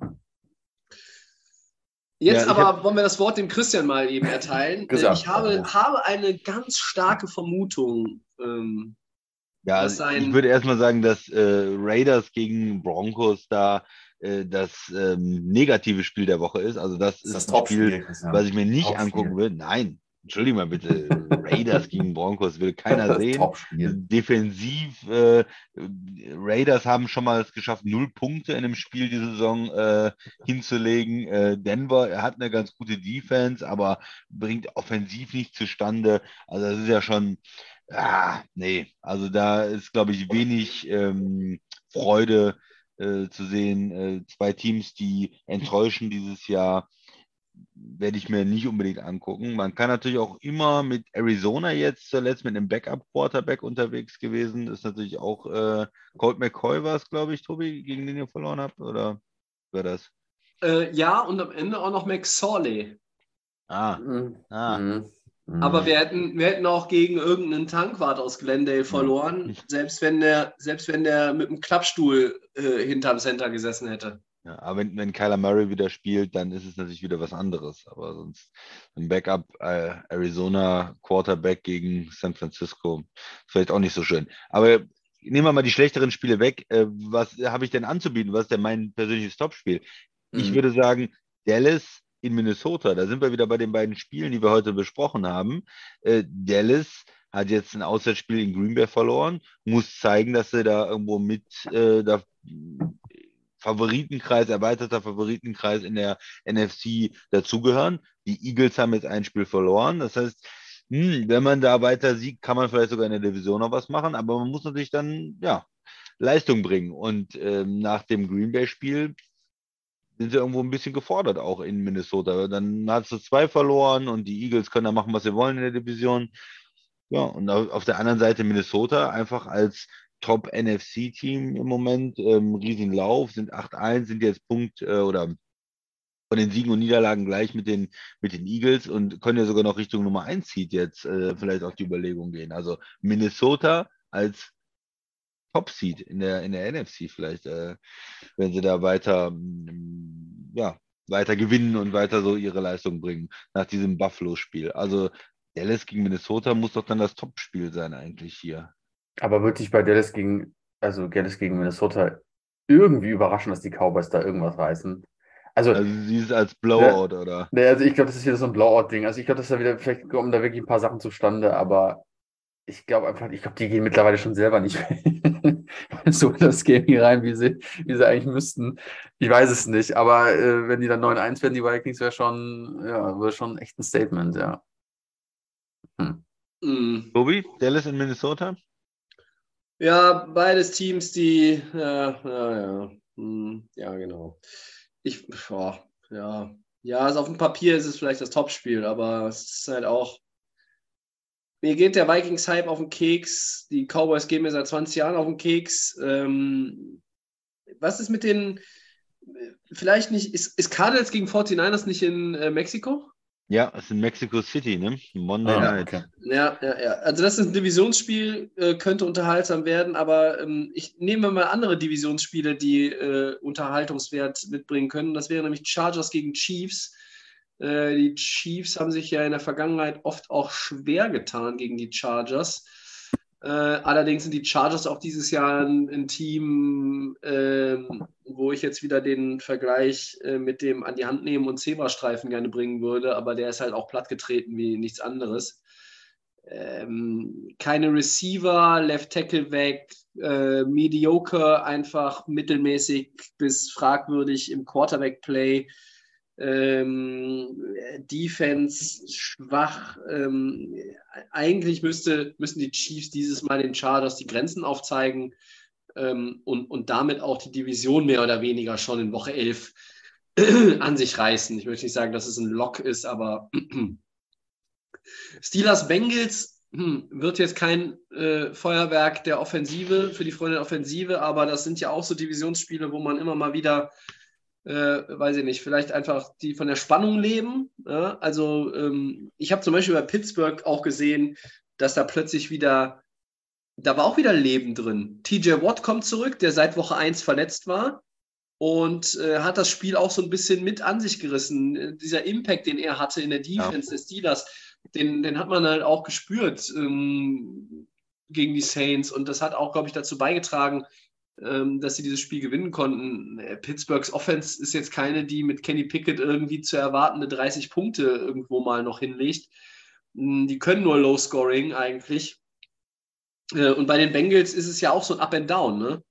Jetzt Ja, aber wollen wir das Wort dem Christian mal eben erteilen. [laughs] Ich habe, habe eine ganz starke Vermutung. Ähm, Ja, sein- ich würde erstmal sagen, dass äh, Raiders gegen Broncos da äh, das ähm, negative Spiel der Woche ist. Also das, Das ist das Spiel, was ich mir nicht Topspiel. angucken will. Nein, entschuldige mal bitte. [laughs] Raiders gegen Broncos will keiner sehen. Defensiv, äh, Raiders haben schon mal es geschafft, null Punkte in einem Spiel diese Saison äh, hinzulegen. Äh, Denver hat eine ganz gute Defense, aber bringt offensiv nicht zustande. Also das ist ja schon, ah, nee, also da ist, glaube ich, wenig ähm, Freude äh, zu sehen. Äh, zwei Teams, die enttäuschen dieses Jahr werde ich mir nicht unbedingt angucken. Man kann natürlich auch immer mit Arizona jetzt zuletzt mit einem Backup-Quarterback unterwegs gewesen. Ist natürlich auch äh, Colt McCoy war es, glaube ich, Tobi, gegen den ihr verloren habt, oder war das? äh, ja, und am Ende auch noch McSorley. Ah, Mhm. ah. Mhm. Aber wir hätten, wir hätten auch gegen irgendeinen Tankwart aus Glendale verloren, selbst wenn der, selbst wenn der mit einem Klappstuhl äh, hinterm Center gesessen hätte. Ja, aber wenn, wenn Kyler Murray wieder spielt, dann ist es natürlich wieder was anderes. Aber sonst ein Backup äh, Arizona Quarterback gegen San Francisco vielleicht auch nicht so schön. Aber nehmen wir mal die schlechteren Spiele weg. Äh, was habe ich denn anzubieten? Was ist denn mein persönliches Topspiel? Ich Mhm. würde sagen, Dallas in Minnesota. Da sind wir wieder bei den beiden Spielen, die wir heute besprochen haben. Äh, Dallas hat jetzt ein Auswärtsspiel in Green Bay verloren, muss zeigen, dass sie da irgendwo mit äh, da, Favoritenkreis, erweiterter Favoritenkreis in der NFC dazugehören. Die Eagles haben jetzt ein Spiel verloren. Das heißt, hm, wenn man da weiter siegt, kann man vielleicht sogar in der Division noch was machen, aber man muss natürlich dann, ja, Leistung bringen. Und ähm, nach dem Green Bay-Spiel sind sie irgendwo ein bisschen gefordert, auch in Minnesota. Dann hast du zwei verloren und die Eagles können da machen, was sie wollen in der Division. Ja, und auf der anderen Seite Minnesota einfach als Top-NFC-Team im Moment, ähm, riesigen Lauf, sind 8-1, sind jetzt Punkt äh, oder von den Siegen und Niederlagen gleich mit den, mit den Eagles und können ja sogar noch Richtung Nummer 1 Seed jetzt äh, vielleicht auf die Überlegung gehen. Also Minnesota als Top-Seed in der, in der NFC vielleicht, äh, wenn sie da weiter, mm, ja, weiter gewinnen und weiter so ihre Leistung bringen nach diesem Buffalo-Spiel. Also Dallas gegen Minnesota muss doch dann das Top-Spiel sein eigentlich hier. Aber würde dich bei Dallas gegen, also Dallas gegen Minnesota irgendwie überraschen, dass die Cowboys da irgendwas reißen? Also, Also sie ist als Blowout, oder? nee, also ich glaube, das ist wieder so ein Blowout-Ding. Also ich glaube, dass da wieder, vielleicht kommen da wirklich ein paar Sachen zustande, aber ich glaube einfach, ich glaube, die gehen mittlerweile schon selber nicht [laughs] so in das Game hier rein, wie sie, wie sie eigentlich müssten. Ich weiß es nicht, aber äh, wenn die dann 9-1 werden, die Vikings, wäre schon, ja, wäre schon echt ein Statement, ja. Mm. Tobi, Dallas in Minnesota? Ja, beides Teams, die, ja, ja, ja. Hm, ja, genau. Ich, boah, ja. Ja, also auf dem Papier ist es vielleicht das Topspiel, aber es ist halt auch. Mir geht der Vikings-Hype auf den Keks. Die Cowboys gehen mir seit 20 Jahren auf den Keks. Ähm, was ist mit den. Vielleicht nicht. Ist, ist Cardinals gegen 49ers nicht in äh, Mexiko? Ja, es ist in Mexico City, ne? Monday Ah, Night. okay. Ja, ja, ja. Also das ist ein Divisionsspiel, äh, könnte unterhaltsam werden, aber ähm, ich nehme mal andere Divisionsspiele, die äh, Unterhaltungswert mitbringen können. Das wäre nämlich Chargers gegen Chiefs. Äh, die Chiefs haben sich ja in der Vergangenheit oft auch schwer getan gegen die Chargers. Äh, allerdings sind die Chargers auch dieses Jahr ein, ein Team, ähm, wo ich jetzt wieder den Vergleich äh, mit dem an die Hand nehmen und Zebrastreifen gerne bringen würde, aber der ist halt auch plattgetreten wie nichts anderes. Ähm, keine Receiver, Left Tackle weg, äh, mediocre, einfach mittelmäßig bis fragwürdig im Quarterback-Play. Ähm, Defense schwach. Ähm, eigentlich müsste, müssen die Chiefs dieses Mal den Chargers die Grenzen aufzeigen ähm, und, und damit auch die Division mehr oder weniger schon in Woche 11 [clears throat] an sich reißen. Ich möchte nicht sagen, dass es ein Lock ist, aber [clears throat] Steelers Bengals hm, wird jetzt kein äh, Feuerwerk der Offensive für die Freunde der Offensive, aber das sind ja auch so Divisionsspiele, wo man immer mal wieder, äh, weiß ich nicht, vielleicht einfach die von der Spannung leben. Ja? Also ähm, ich habe zum Beispiel bei Pittsburgh auch gesehen, dass da plötzlich wieder, da war auch wieder Leben drin. TJ Watt kommt zurück, der seit Woche 1 verletzt war und äh, hat das Spiel auch so ein bisschen mit an sich gerissen. Dieser Impact, den er hatte in der Defense des Steelers, den, den hat man halt auch gespürt ähm, gegen die Saints und das hat auch, glaube ich, dazu beigetragen, dass sie dieses Spiel gewinnen konnten. Äh, Pittsburghs Offense ist jetzt keine, die mit Kenny Pickett irgendwie zu erwartende 30 Punkte irgendwo mal noch hinlegt. Mm, Die können nur Low Scoring eigentlich. Äh, Und bei den Bengals ist es ja auch so ein Up and Down, ne?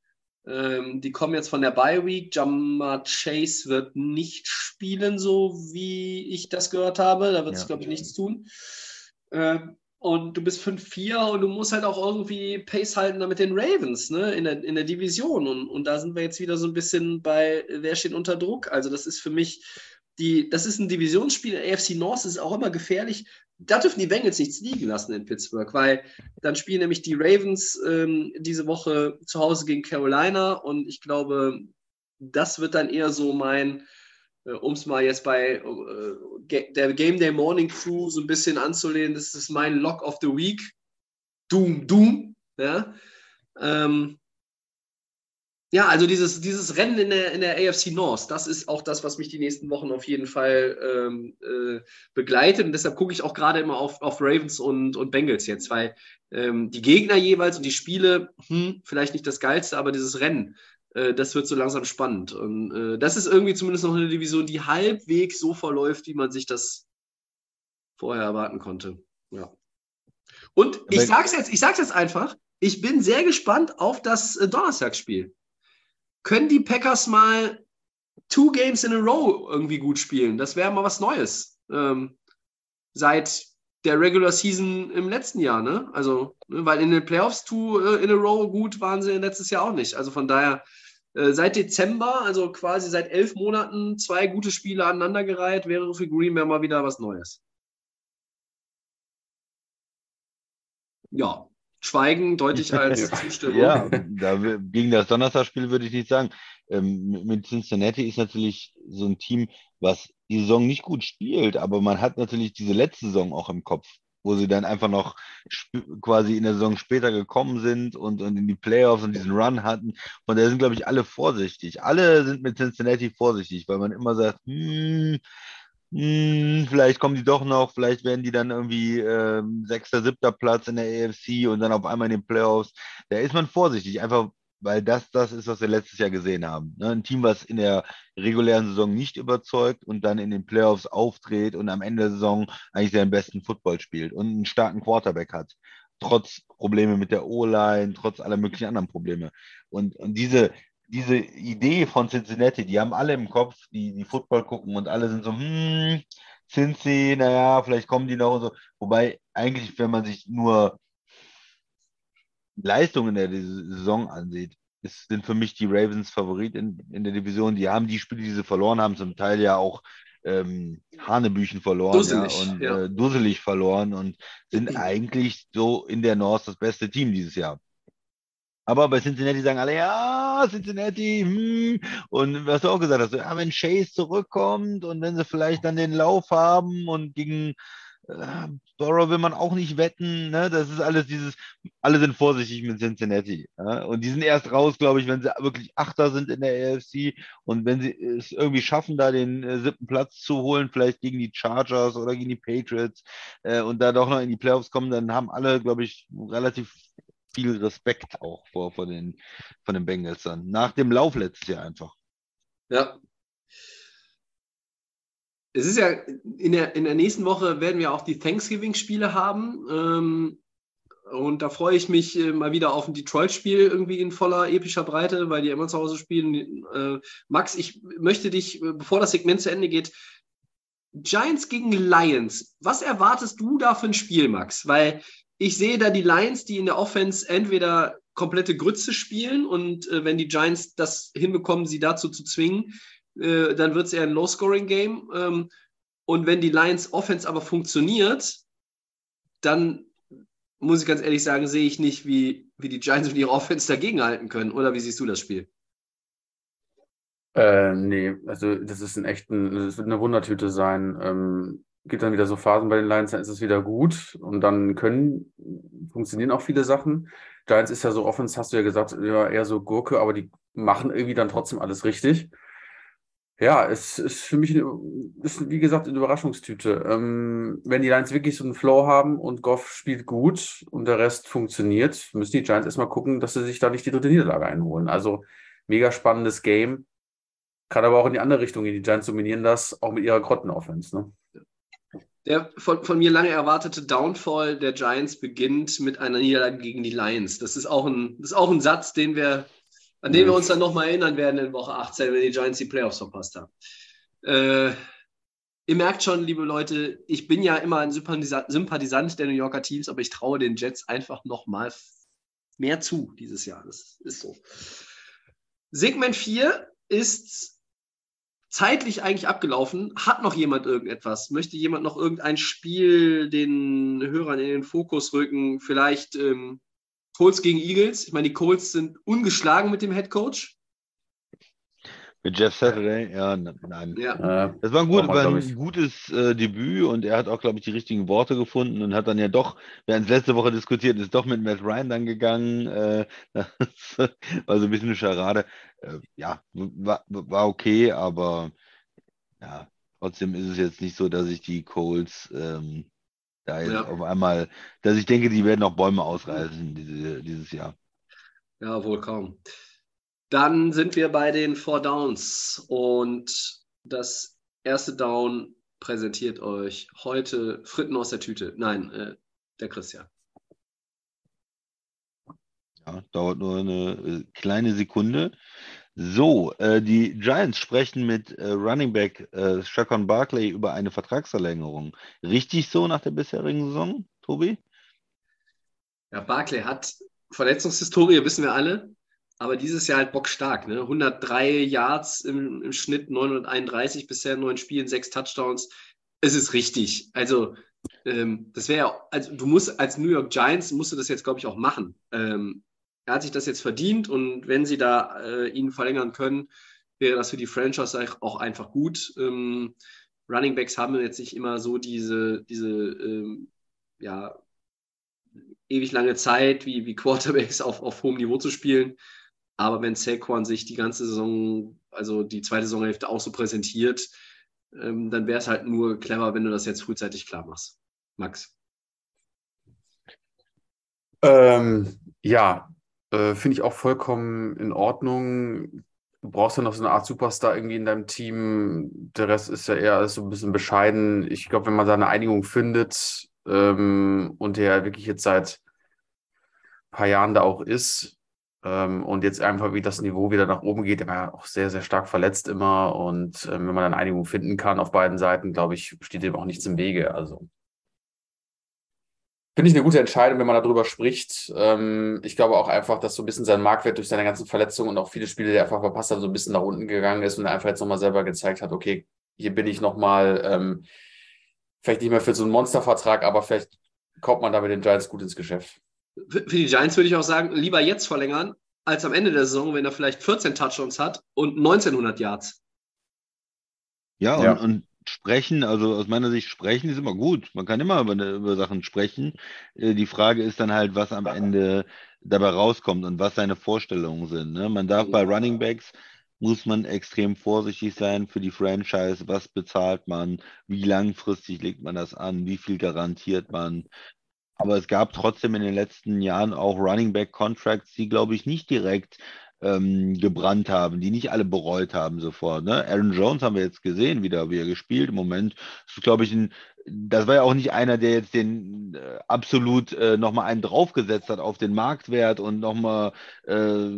Ähm, die kommen jetzt von der Bye Week. Jamar Chase wird nicht spielen, so wie ich das gehört habe. Da wird es, Ja. glaube ich, nichts tun. Und du bist 5-4 und du musst halt auch irgendwie Pace halten da mit den Ravens, ne, in der, in der Division. Und, und da sind wir jetzt wieder so ein bisschen bei, wer steht unter Druck? Also, das ist für mich die, das ist ein Divisionsspiel. AFC North ist auch immer gefährlich. Da dürfen die Bengals nichts liegen lassen in Pittsburgh, weil dann spielen nämlich die Ravens ähm, diese Woche zu Hause gegen Carolina und ich glaube, das wird dann eher so mein, um es mal jetzt bei äh, der Game Day Morning Crew so ein bisschen anzulehnen, das ist mein Lock of the Week. Doom, Doom. Ja, ähm, ja also dieses, dieses Rennen in der, in der AFC North, das ist auch das, was mich die nächsten Wochen auf jeden Fall ähm, äh, begleitet. Und deshalb gucke ich auch gerade immer auf, auf Ravens und, und Bengals jetzt, weil ähm, die Gegner jeweils und die Spiele, hm, vielleicht nicht das Geilste, aber dieses Rennen, äh, das wird so langsam spannend. Und äh, das ist irgendwie zumindest noch eine Division, die halbwegs so verläuft, wie man sich das vorher erwarten konnte. Ja. Und ich sag's jetzt, ich sag's jetzt einfach, ich bin sehr gespannt auf das äh, Donnerstagsspiel. Können die Packers mal two games in a row irgendwie gut spielen? Das wäre mal was Neues. Ähm, seit der Regular Season im letzten Jahr, ne? Also, ne, weil in den Playoffs two äh, in a row gut waren sie letztes Jahr auch nicht. Also von daher, äh, seit Dezember, also quasi seit elf Monaten, zwei gute Spiele aneinandergereiht, wäre für Green Bay mal wieder was Neues. Ja, Schweigen deute ich [laughs] als Zustimmung. Ja, da, gegen das Donnerstagspiel würde ich nicht sagen. Ähm, mit Cincinnati ist natürlich so ein Team, was die Saison nicht gut spielt, aber man hat natürlich diese letzte Saison auch im Kopf, wo sie dann einfach noch quasi in der Saison später gekommen sind und, und in die Playoffs und diesen Run hatten. Von daher sind, glaube ich, alle vorsichtig. Alle sind mit Cincinnati vorsichtig, weil man immer sagt, hm, hm, vielleicht kommen die doch noch, vielleicht werden die dann irgendwie ähm, sechster, siebter Platz in der AFC und dann auf einmal in den Playoffs. Da ist man vorsichtig, einfach weil das das ist, was wir letztes Jahr gesehen haben. Ne? Ein Team, was in der regulären Saison nicht überzeugt und dann in den Playoffs aufdreht und am Ende der Saison eigentlich seinen besten Football spielt und einen starken Quarterback hat. Trotz Probleme mit der O-Line, trotz aller möglichen anderen Probleme. Und, und diese, diese Idee von Cincinnati, die haben alle im Kopf, die, die Football gucken und alle sind so, hm, Cincy, naja, vielleicht kommen die noch und so. Wobei eigentlich, wenn man sich nur Leistungen der Saison ansieht, es sind für mich die Ravens Favorit in, in der Division. Die haben die Spiele, die sie verloren haben, zum Teil ja auch ähm, Hanebüchen verloren Dusselig, ja, und ja. Äh, dusselig verloren und sind [clears throat] eigentlich so in der North das beste Team dieses Jahr. Aber bei Cincinnati sagen alle, ja, Cincinnati, hm. Und was du auch gesagt hast, ja, wenn Chase zurückkommt und wenn sie vielleicht dann den Lauf haben und gegen äh, Burrow will man auch nicht wetten, ne? Das ist alles dieses, alle sind vorsichtig mit Cincinnati. Ja? Und die sind erst raus, glaube ich, wenn sie wirklich Achter sind in der AFC und wenn sie es irgendwie schaffen, da den äh, siebten Platz zu holen, vielleicht gegen die Chargers oder gegen die Patriots äh, und da doch noch in die Playoffs kommen, dann haben alle, glaube ich, relativ viel Respekt auch vor, vor den, von den Bengals dann. Nach dem Lauf letztes Jahr einfach. Ja. Es ist ja, in der, in der nächsten Woche werden wir auch die Thanksgiving-Spiele haben. Ähm, und da freue ich mich äh, mal wieder auf ein Detroit-Spiel irgendwie in voller epischer Breite, weil die immer zu Hause spielen. Äh, Max, ich möchte dich, äh, bevor das Segment zu Ende geht, Giants gegen Lions. Was erwartest du da für ein Spiel, Max? Weil ich sehe da die Lions, die in der Offense entweder komplette Grütze spielen und äh, wenn die Giants das hinbekommen, sie dazu zu zwingen, äh, dann wird es eher ein Low-Scoring-Game. Ähm, und wenn die Lions Offense aber funktioniert, dann muss ich ganz ehrlich sagen, sehe ich nicht, wie, wie die Giants mit ihrer Offense dagegenhalten können. Oder wie siehst du das Spiel? Äh, nee, also das ist ein echten, das wird eine Wundertüte sein. Ähm, gibt dann wieder so Phasen bei den Lions, dann ist es wieder gut und dann können, funktionieren auch viele Sachen. Giants ist ja so Offense, hast du ja gesagt, ja, eher so Gurke, aber die machen irgendwie dann trotzdem alles richtig. Ja, es ist für mich, eine, ist wie gesagt, eine Überraschungstüte. Ähm, wenn die Lions wirklich so einen Flow haben und Goff spielt gut und der Rest funktioniert, müssen die Giants erstmal gucken, dass sie sich da nicht die dritte Niederlage einholen. Also mega spannendes Game. Kann aber auch in die andere Richtung gehen. Die Giants dominieren das auch mit ihrer Grotten-Offense. Ne? Der von, von mir lange erwartete Downfall der Giants beginnt mit einer Niederlage gegen die Lions. Das ist auch ein, das ist auch ein Satz, den wir, an den wir uns dann nochmal erinnern werden in Woche 18, wenn die Giants die Playoffs verpasst haben. Äh, ihr merkt schon, liebe Leute, ich bin ja immer ein Sympathisa- Sympathisant der New Yorker Teams, aber ich traue den Jets einfach nochmal mehr zu dieses Jahr. Das ist so. Segment 4 ist zeitlich eigentlich abgelaufen. Hat noch jemand irgendetwas? Möchte jemand noch irgendein Spiel den Hörern in den Fokus rücken? Vielleicht ähm, Colts gegen Eagles. Ich meine, die Colts sind ungeschlagen mit dem Head Coach. Mit Jeff Saturday, ja, nein. Ja. Äh, Das war ein, gut, war ein gutes äh, Debüt und er hat auch, glaube ich, die richtigen Worte gefunden und hat dann ja doch, wir haben es letzte Woche diskutiert, ist doch mit Matt Ryan dann gegangen. Äh, [laughs] das war so ein bisschen eine Scharade. Äh, ja, war, war okay, aber ja, trotzdem ist es jetzt nicht so, dass ich die Colts ähm, da Ja. auf einmal, dass ich denke, die werden auch Bäume ausreißen diese, dieses Jahr. Ja, wohl kaum. Dann sind wir bei den Four Downs und das erste Down präsentiert euch heute Fritten aus der Tüte. Nein, äh, der Christian. Ja, dauert nur eine äh, kleine Sekunde. So, äh, die Giants sprechen mit äh, Running Back äh, Shaquan Barkley über eine Vertragsverlängerung. Richtig so nach der bisherigen Saison, Tobi? Ja, Barclay hat Verletzungshistorie, wissen wir alle, aber dieses Jahr halt bockstark. Ne? 103 Yards im, im Schnitt, 931 bisher in neun Spielen, sechs Touchdowns. Es ist richtig. Also, ähm, das wäre ja, also du musst als New York Giants, musst du das jetzt, glaube ich, auch machen. Ähm, er hat sich das jetzt verdient und wenn sie da äh, ihn verlängern können, wäre das für die Franchise auch einfach gut. Ähm, Running Backs haben jetzt nicht immer so diese, diese ähm, ja, ewig lange Zeit wie, wie Quarterbacks [laughs] auf, auf hohem Niveau zu spielen. Aber wenn Saquon sich die ganze Saison, also die zweite Saisonhälfte auch so präsentiert, ähm, dann wäre es halt nur clever, wenn du das jetzt frühzeitig klar machst. Max. Ähm, ja, äh, finde ich auch vollkommen in Ordnung. Du brauchst ja noch so eine Art Superstar irgendwie in deinem Team. Der Rest ist ja eher so ein bisschen bescheiden. Ich glaube, wenn man da eine Einigung findet ähm, und der wirklich jetzt seit ein paar Jahren da auch ist ähm, und jetzt einfach wie das Niveau wieder nach oben geht, der war ja auch sehr, sehr stark verletzt immer. Und ähm, wenn man eine Einigung finden kann auf beiden Seiten, glaube ich, steht dem auch nichts im Wege. Also Finde ich eine gute Entscheidung, wenn man darüber spricht. Ähm, ich glaube auch einfach, dass so ein bisschen sein Marktwert durch seine ganzen Verletzungen und auch viele Spiele, die er einfach verpasst hat, so ein bisschen nach unten gegangen ist und er einfach jetzt nochmal selber gezeigt hat, okay, hier bin ich nochmal, ähm, vielleicht nicht mehr für so einen Monstervertrag, aber vielleicht kommt man da mit den Giants gut ins Geschäft. Für die Giants würde ich auch sagen, lieber jetzt verlängern, als am Ende der Saison, wenn er vielleicht 14 Touchdowns hat und 1900 Yards. Ja, Ja. Und, und sprechen, also aus meiner Sicht sprechen ist immer gut. Man kann immer über, über Sachen sprechen. Äh, Die Frage ist dann halt, was am Ende dabei rauskommt und was seine Vorstellungen sind. Ne? Man darf bei Running Backs muss man extrem vorsichtig sein für die Franchise. Was bezahlt man? Wie langfristig legt man das an? Wie viel garantiert man? Aber es gab trotzdem in den letzten Jahren auch Running Back Contracts, die, glaube ich, nicht direkt ähm, gebrannt haben, die nicht alle bereut haben sofort. Ne? Aaron Jones haben wir jetzt gesehen, wieder wie er gespielt. Im Moment ist, glaube ich, ein, das war ja auch nicht einer, der jetzt den äh, absolut äh, nochmal einen draufgesetzt hat auf den Marktwert und nochmal äh,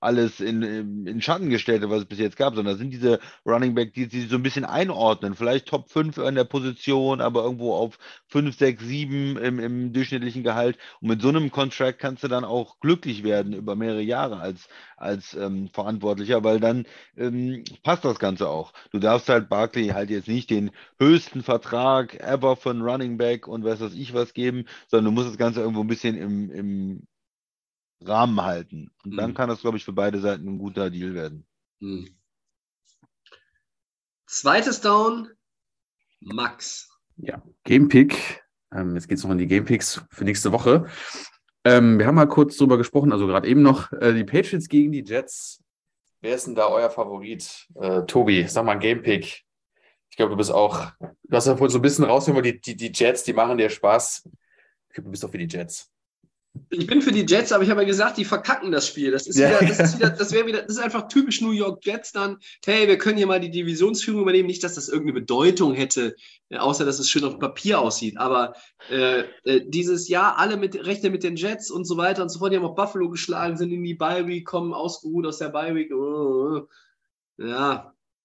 alles in, in, Schatten gestellt hat, was es bis jetzt gab, sondern das sind diese Running Back, die sich so ein bisschen einordnen. Vielleicht Top 5 in der Position, aber irgendwo auf 5, 6, 7 im, im durchschnittlichen Gehalt. Und mit so einem Contract kannst du dann auch glücklich werden über mehrere Jahre als, als ähm, Verantwortlicher, weil dann ähm, passt das Ganze auch. Du darfst halt Barkley halt jetzt nicht den höchsten Vertrag ever für einen Running Back und weiß was ich was geben, sondern du musst das Ganze irgendwo ein bisschen im, im Rahmen halten. Und dann Mhm. kann das, glaube ich, für beide Seiten ein guter Deal werden. Hm. Zweites Down, Max. Ja, Gamepick. Ähm, jetzt geht es noch in die Gamepicks für nächste Woche. Ähm, wir haben mal kurz drüber gesprochen, also gerade eben noch, äh, die Patriots gegen die Jets. Wer ist denn da euer Favorit? Äh, Tobi, sag mal ein Gamepick. Ich glaube, du bist auch, du hast ja wohl so ein bisschen rausgehört, die, die, die Jets, die machen dir Spaß. Ich glaube, du bist doch für die Jets. Ich bin für die Jets, aber ich habe ja gesagt, die verkacken das Spiel. Das ist Ja. wieder, das ist wieder, das wäre wieder, das ist einfach typisch New York Jets dann. Hey, wir können hier mal die Divisionsführung übernehmen. Nicht, dass das irgendeine Bedeutung hätte, äh, außer dass es schön auf dem Papier aussieht. Aber äh, äh, dieses Jahr alle mit rechnen mit den Jets und so weiter und so fort. Die haben auch Buffalo geschlagen, sind in die Bye Week, kommen ausgeruht aus der Bye Week. Oh,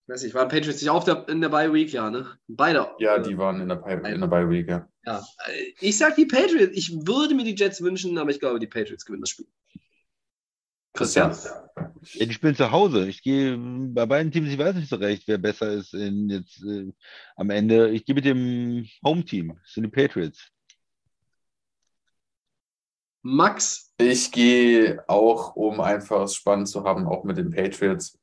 Ja, weiß nicht, waren Patriots nicht auch der, in der Bye Week? Ja, ne? Beide. Ja, äh, die waren in der, Pi- in der Bye Week, ja. Ja, äh, ich sag die Patriots. Ich würde mir die Jets wünschen, aber ich glaube, die Patriots gewinnen das Spiel. Christian. Ja, die spielen zu Hause. Ich gehe bei beiden Teams, ich weiß nicht so recht, wer besser ist in jetzt äh, am Ende. Ich gehe mit dem Home-Team, das sind die Patriots. Max. Ich gehe auch, um einfach es spannend zu haben, auch mit den Patriots,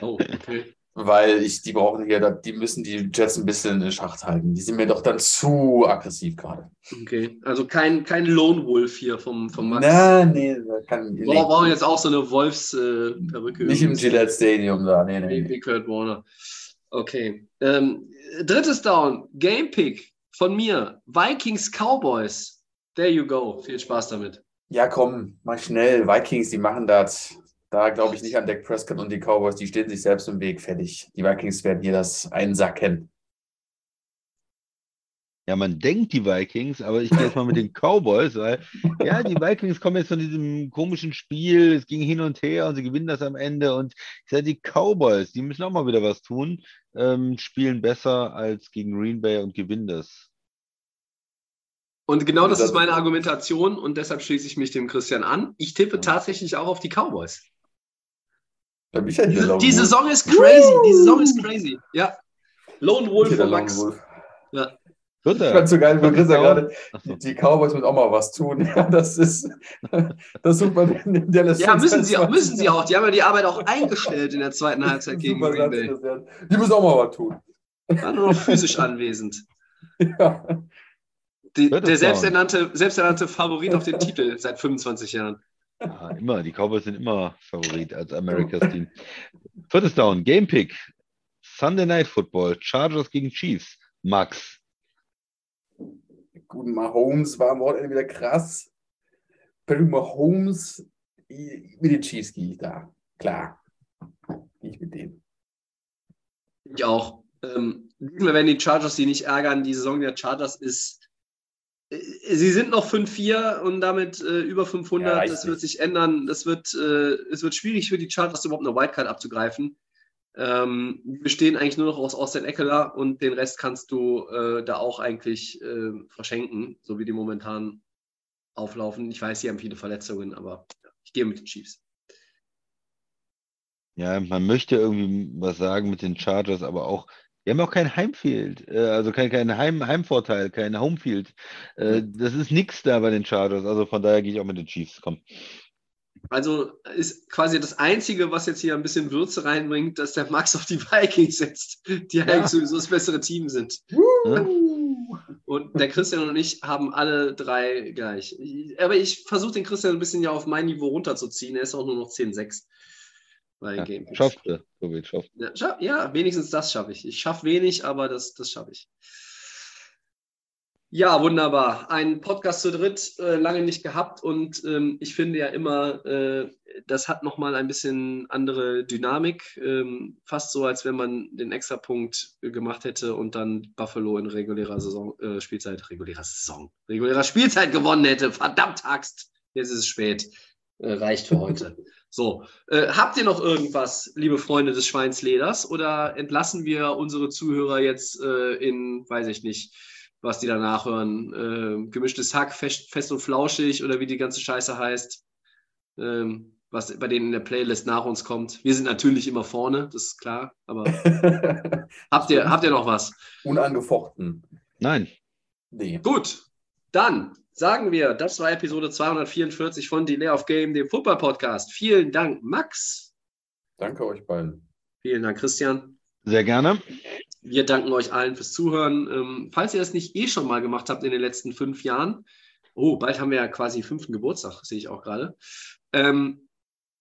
Oh, okay. Weil ich, die brauchen hier, die müssen die Jets ein bisschen in Schacht halten. Die sind mir doch dann zu aggressiv gerade. okay. Also kein, kein Lone Wolf hier vom, vom Max. Na, nee, kann Wir brauchen jetzt auch so eine Wolfs-Perücke. nicht im Gillette Stadium da. Nee, nee, wie Kurt Warner. Okay. Ähm, drittes Down. Game Pick von mir. Vikings Cowboys. There you go. Viel Spaß damit. Ja, komm, mal schnell. Vikings, die machen das. Da glaube ich nicht an Dak Prescott und die Cowboys, die stehen sich selbst im Weg. Fertig. Die Vikings werden hier das einsacken. Ja, man denkt die Vikings, aber ich gehe jetzt mal mit den Cowboys, weil ja, die Vikings kommen jetzt von diesem komischen Spiel, es ging hin und her und sie gewinnen das am Ende und ich sage, die Cowboys, die müssen auch mal wieder was tun, ähm, spielen besser als gegen Green Bay und gewinnen das. Und genau das ist meine Argumentation und deshalb schließe ich mich dem Christian an. Ich tippe tatsächlich auch auf die Cowboys. Halt Die, Lone die Wolf. Saison ist crazy. Die Saison ist crazy. Ja. Lone Wolf von Lone Max. Wolf. Ja. Ich fand so geil, weil Chris ja gerade, Achso. die Cowboys müssen auch mal was tun. [laughs] Ja, das ist, das sucht man in der Ja, müssen sie, auch, müssen sie auch. Die haben ja die Arbeit auch eingestellt in der zweiten Halbzeit gegen Green Bay. Die müssen auch mal was tun. War nur noch physisch anwesend. [laughs] Ja. Die, es der selbsternannte, selbsternannte Favorit auf den Titel seit 25 Jahren. Ja, immer, die Cowboys sind immer Favorit als Americas Team. Viertes Down, Game Pick. Sunday Night Football, Chargers gegen Chiefs. Max. Guten Mahomes war am Wochenende wieder krass. Patrick Mahomes, mit den Chiefs gehe ich da. Klar. Gehe ich mit denen. Ich auch. Ähm, diesmal werden die Chargers sie nicht ärgern. Die Saison der Chargers ist. Äh, Sie sind noch 5-4 und damit äh, über 500. Ja, das wird nicht. sich ändern. Das wird, äh, es wird schwierig für die Chargers, überhaupt eine Wildcard abzugreifen. Ähm, die bestehen eigentlich nur noch aus Austin Eckler und den Rest kannst du äh, da auch eigentlich äh, verschenken, so wie die momentan auflaufen. Ich weiß, sie haben viele Verletzungen, aber ich gehe mit den Chiefs. Ja, man möchte irgendwie was sagen mit den Chargers, aber auch, die haben auch kein Heimfield, äh, also kein, kein Heim, Heimvorteil, kein Homefield. Äh, das ist nichts da bei den Chargers, also von daher gehe ich auch mit den Chiefs. Komm. Also ist quasi das Einzige, was jetzt hier ein bisschen Würze reinbringt, dass der Max auf die Vikings setzt, die eigentlich sowieso das bessere Team sind. Und der Christian und ich haben alle drei gleich. Aber ich versuche den Christian ein bisschen ja auf mein Niveau runterzuziehen. Er ist auch nur noch 10-6 bei Ja, Game Picks. schafft er, so will schafft. Ja, scha- ja, wenigstens das schaffe ich. Ich schaffe wenig, aber das, das schaffe ich. Ja, wunderbar. Ein Podcast zu dritt, äh, lange nicht gehabt und ähm, ich finde ja immer, äh, das hat nochmal ein bisschen andere Dynamik. Ähm, fast so, als wenn man den Extrapunkt äh, gemacht hätte und dann Buffalo in regulärer Saison, äh, Spielzeit, regulärer Saison, regulärer Spielzeit gewonnen hätte. Verdammt Axt, jetzt ist es spät. Äh, reicht für heute. [laughs] So, äh, habt ihr noch irgendwas, liebe Freunde des Schweinsleders, oder entlassen wir unsere Zuhörer jetzt äh, in, weiß ich nicht, was die danach hören, äh, gemischtes Hack, fest, fest und flauschig oder wie die ganze Scheiße heißt, ähm, was bei denen in der Playlist nach uns kommt. Wir sind natürlich immer vorne, das ist klar, aber [laughs] habt ihr, habt ihr noch was? Unangefochten. Nein, Nee. Gut, dann sagen wir, das war Episode 244 von Delay of Game, dem Football-Podcast. Vielen Dank, Max. Danke euch beiden. Vielen Dank, Christian. sehr gerne. Wir danken euch allen fürs Zuhören. Ähm, falls ihr das nicht eh schon mal gemacht habt in den letzten fünf Jahren, oh, bald haben wir ja quasi fünften Geburtstag, sehe ich auch gerade, ähm,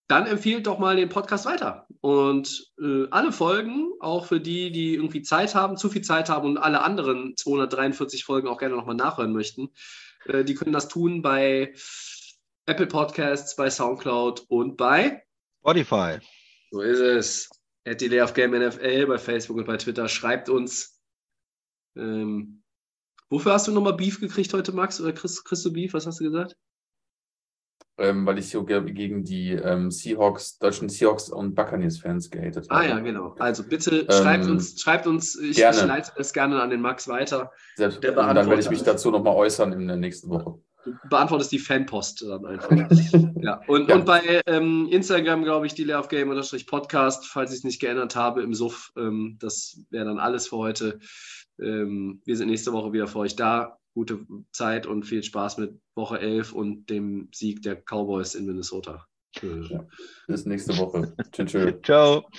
dann empfiehlt doch mal den Podcast weiter. Und äh, alle Folgen, auch für die, die irgendwie Zeit haben, zu viel Zeit haben und alle anderen 243 Folgen auch gerne nochmal nachhören möchten, äh, die können das tun bei Apple Podcasts, bei Soundcloud und bei Spotify. so ist es. At Delay of Game NFL bei Facebook und bei Twitter. Schreibt uns. Ähm, wofür hast du nochmal Beef gekriegt heute, Max? Oder kriegst, kriegst du Beef? Was hast du gesagt? Ähm, weil ich so ge- gegen die ähm, Seahawks, deutschen Seahawks und Buccaneers-Fans gehatet Ah habe. ja, genau. Also bitte schreibt Ähm, uns, schreibt uns, ich, ich leite das gerne an den Max weiter. Selbst, Der und dann werde ich beantwortet mich dazu nochmal äußern in der nächsten Woche. Du beantwortest die Fanpost dann einfach. [laughs] ja. Und, Ja. und bei ähm, Instagram, glaube ich, Delay of Game Podcast, falls ich es nicht geändert habe, im Suff. Ähm, das wäre dann alles für heute. Wir sind nächste Woche wieder für euch da. Gute Zeit und viel Spaß mit Woche 11 und dem Sieg der Cowboys in Minnesota. Äh, Bis nächste Woche. Tschüss. tschüss. Ciao.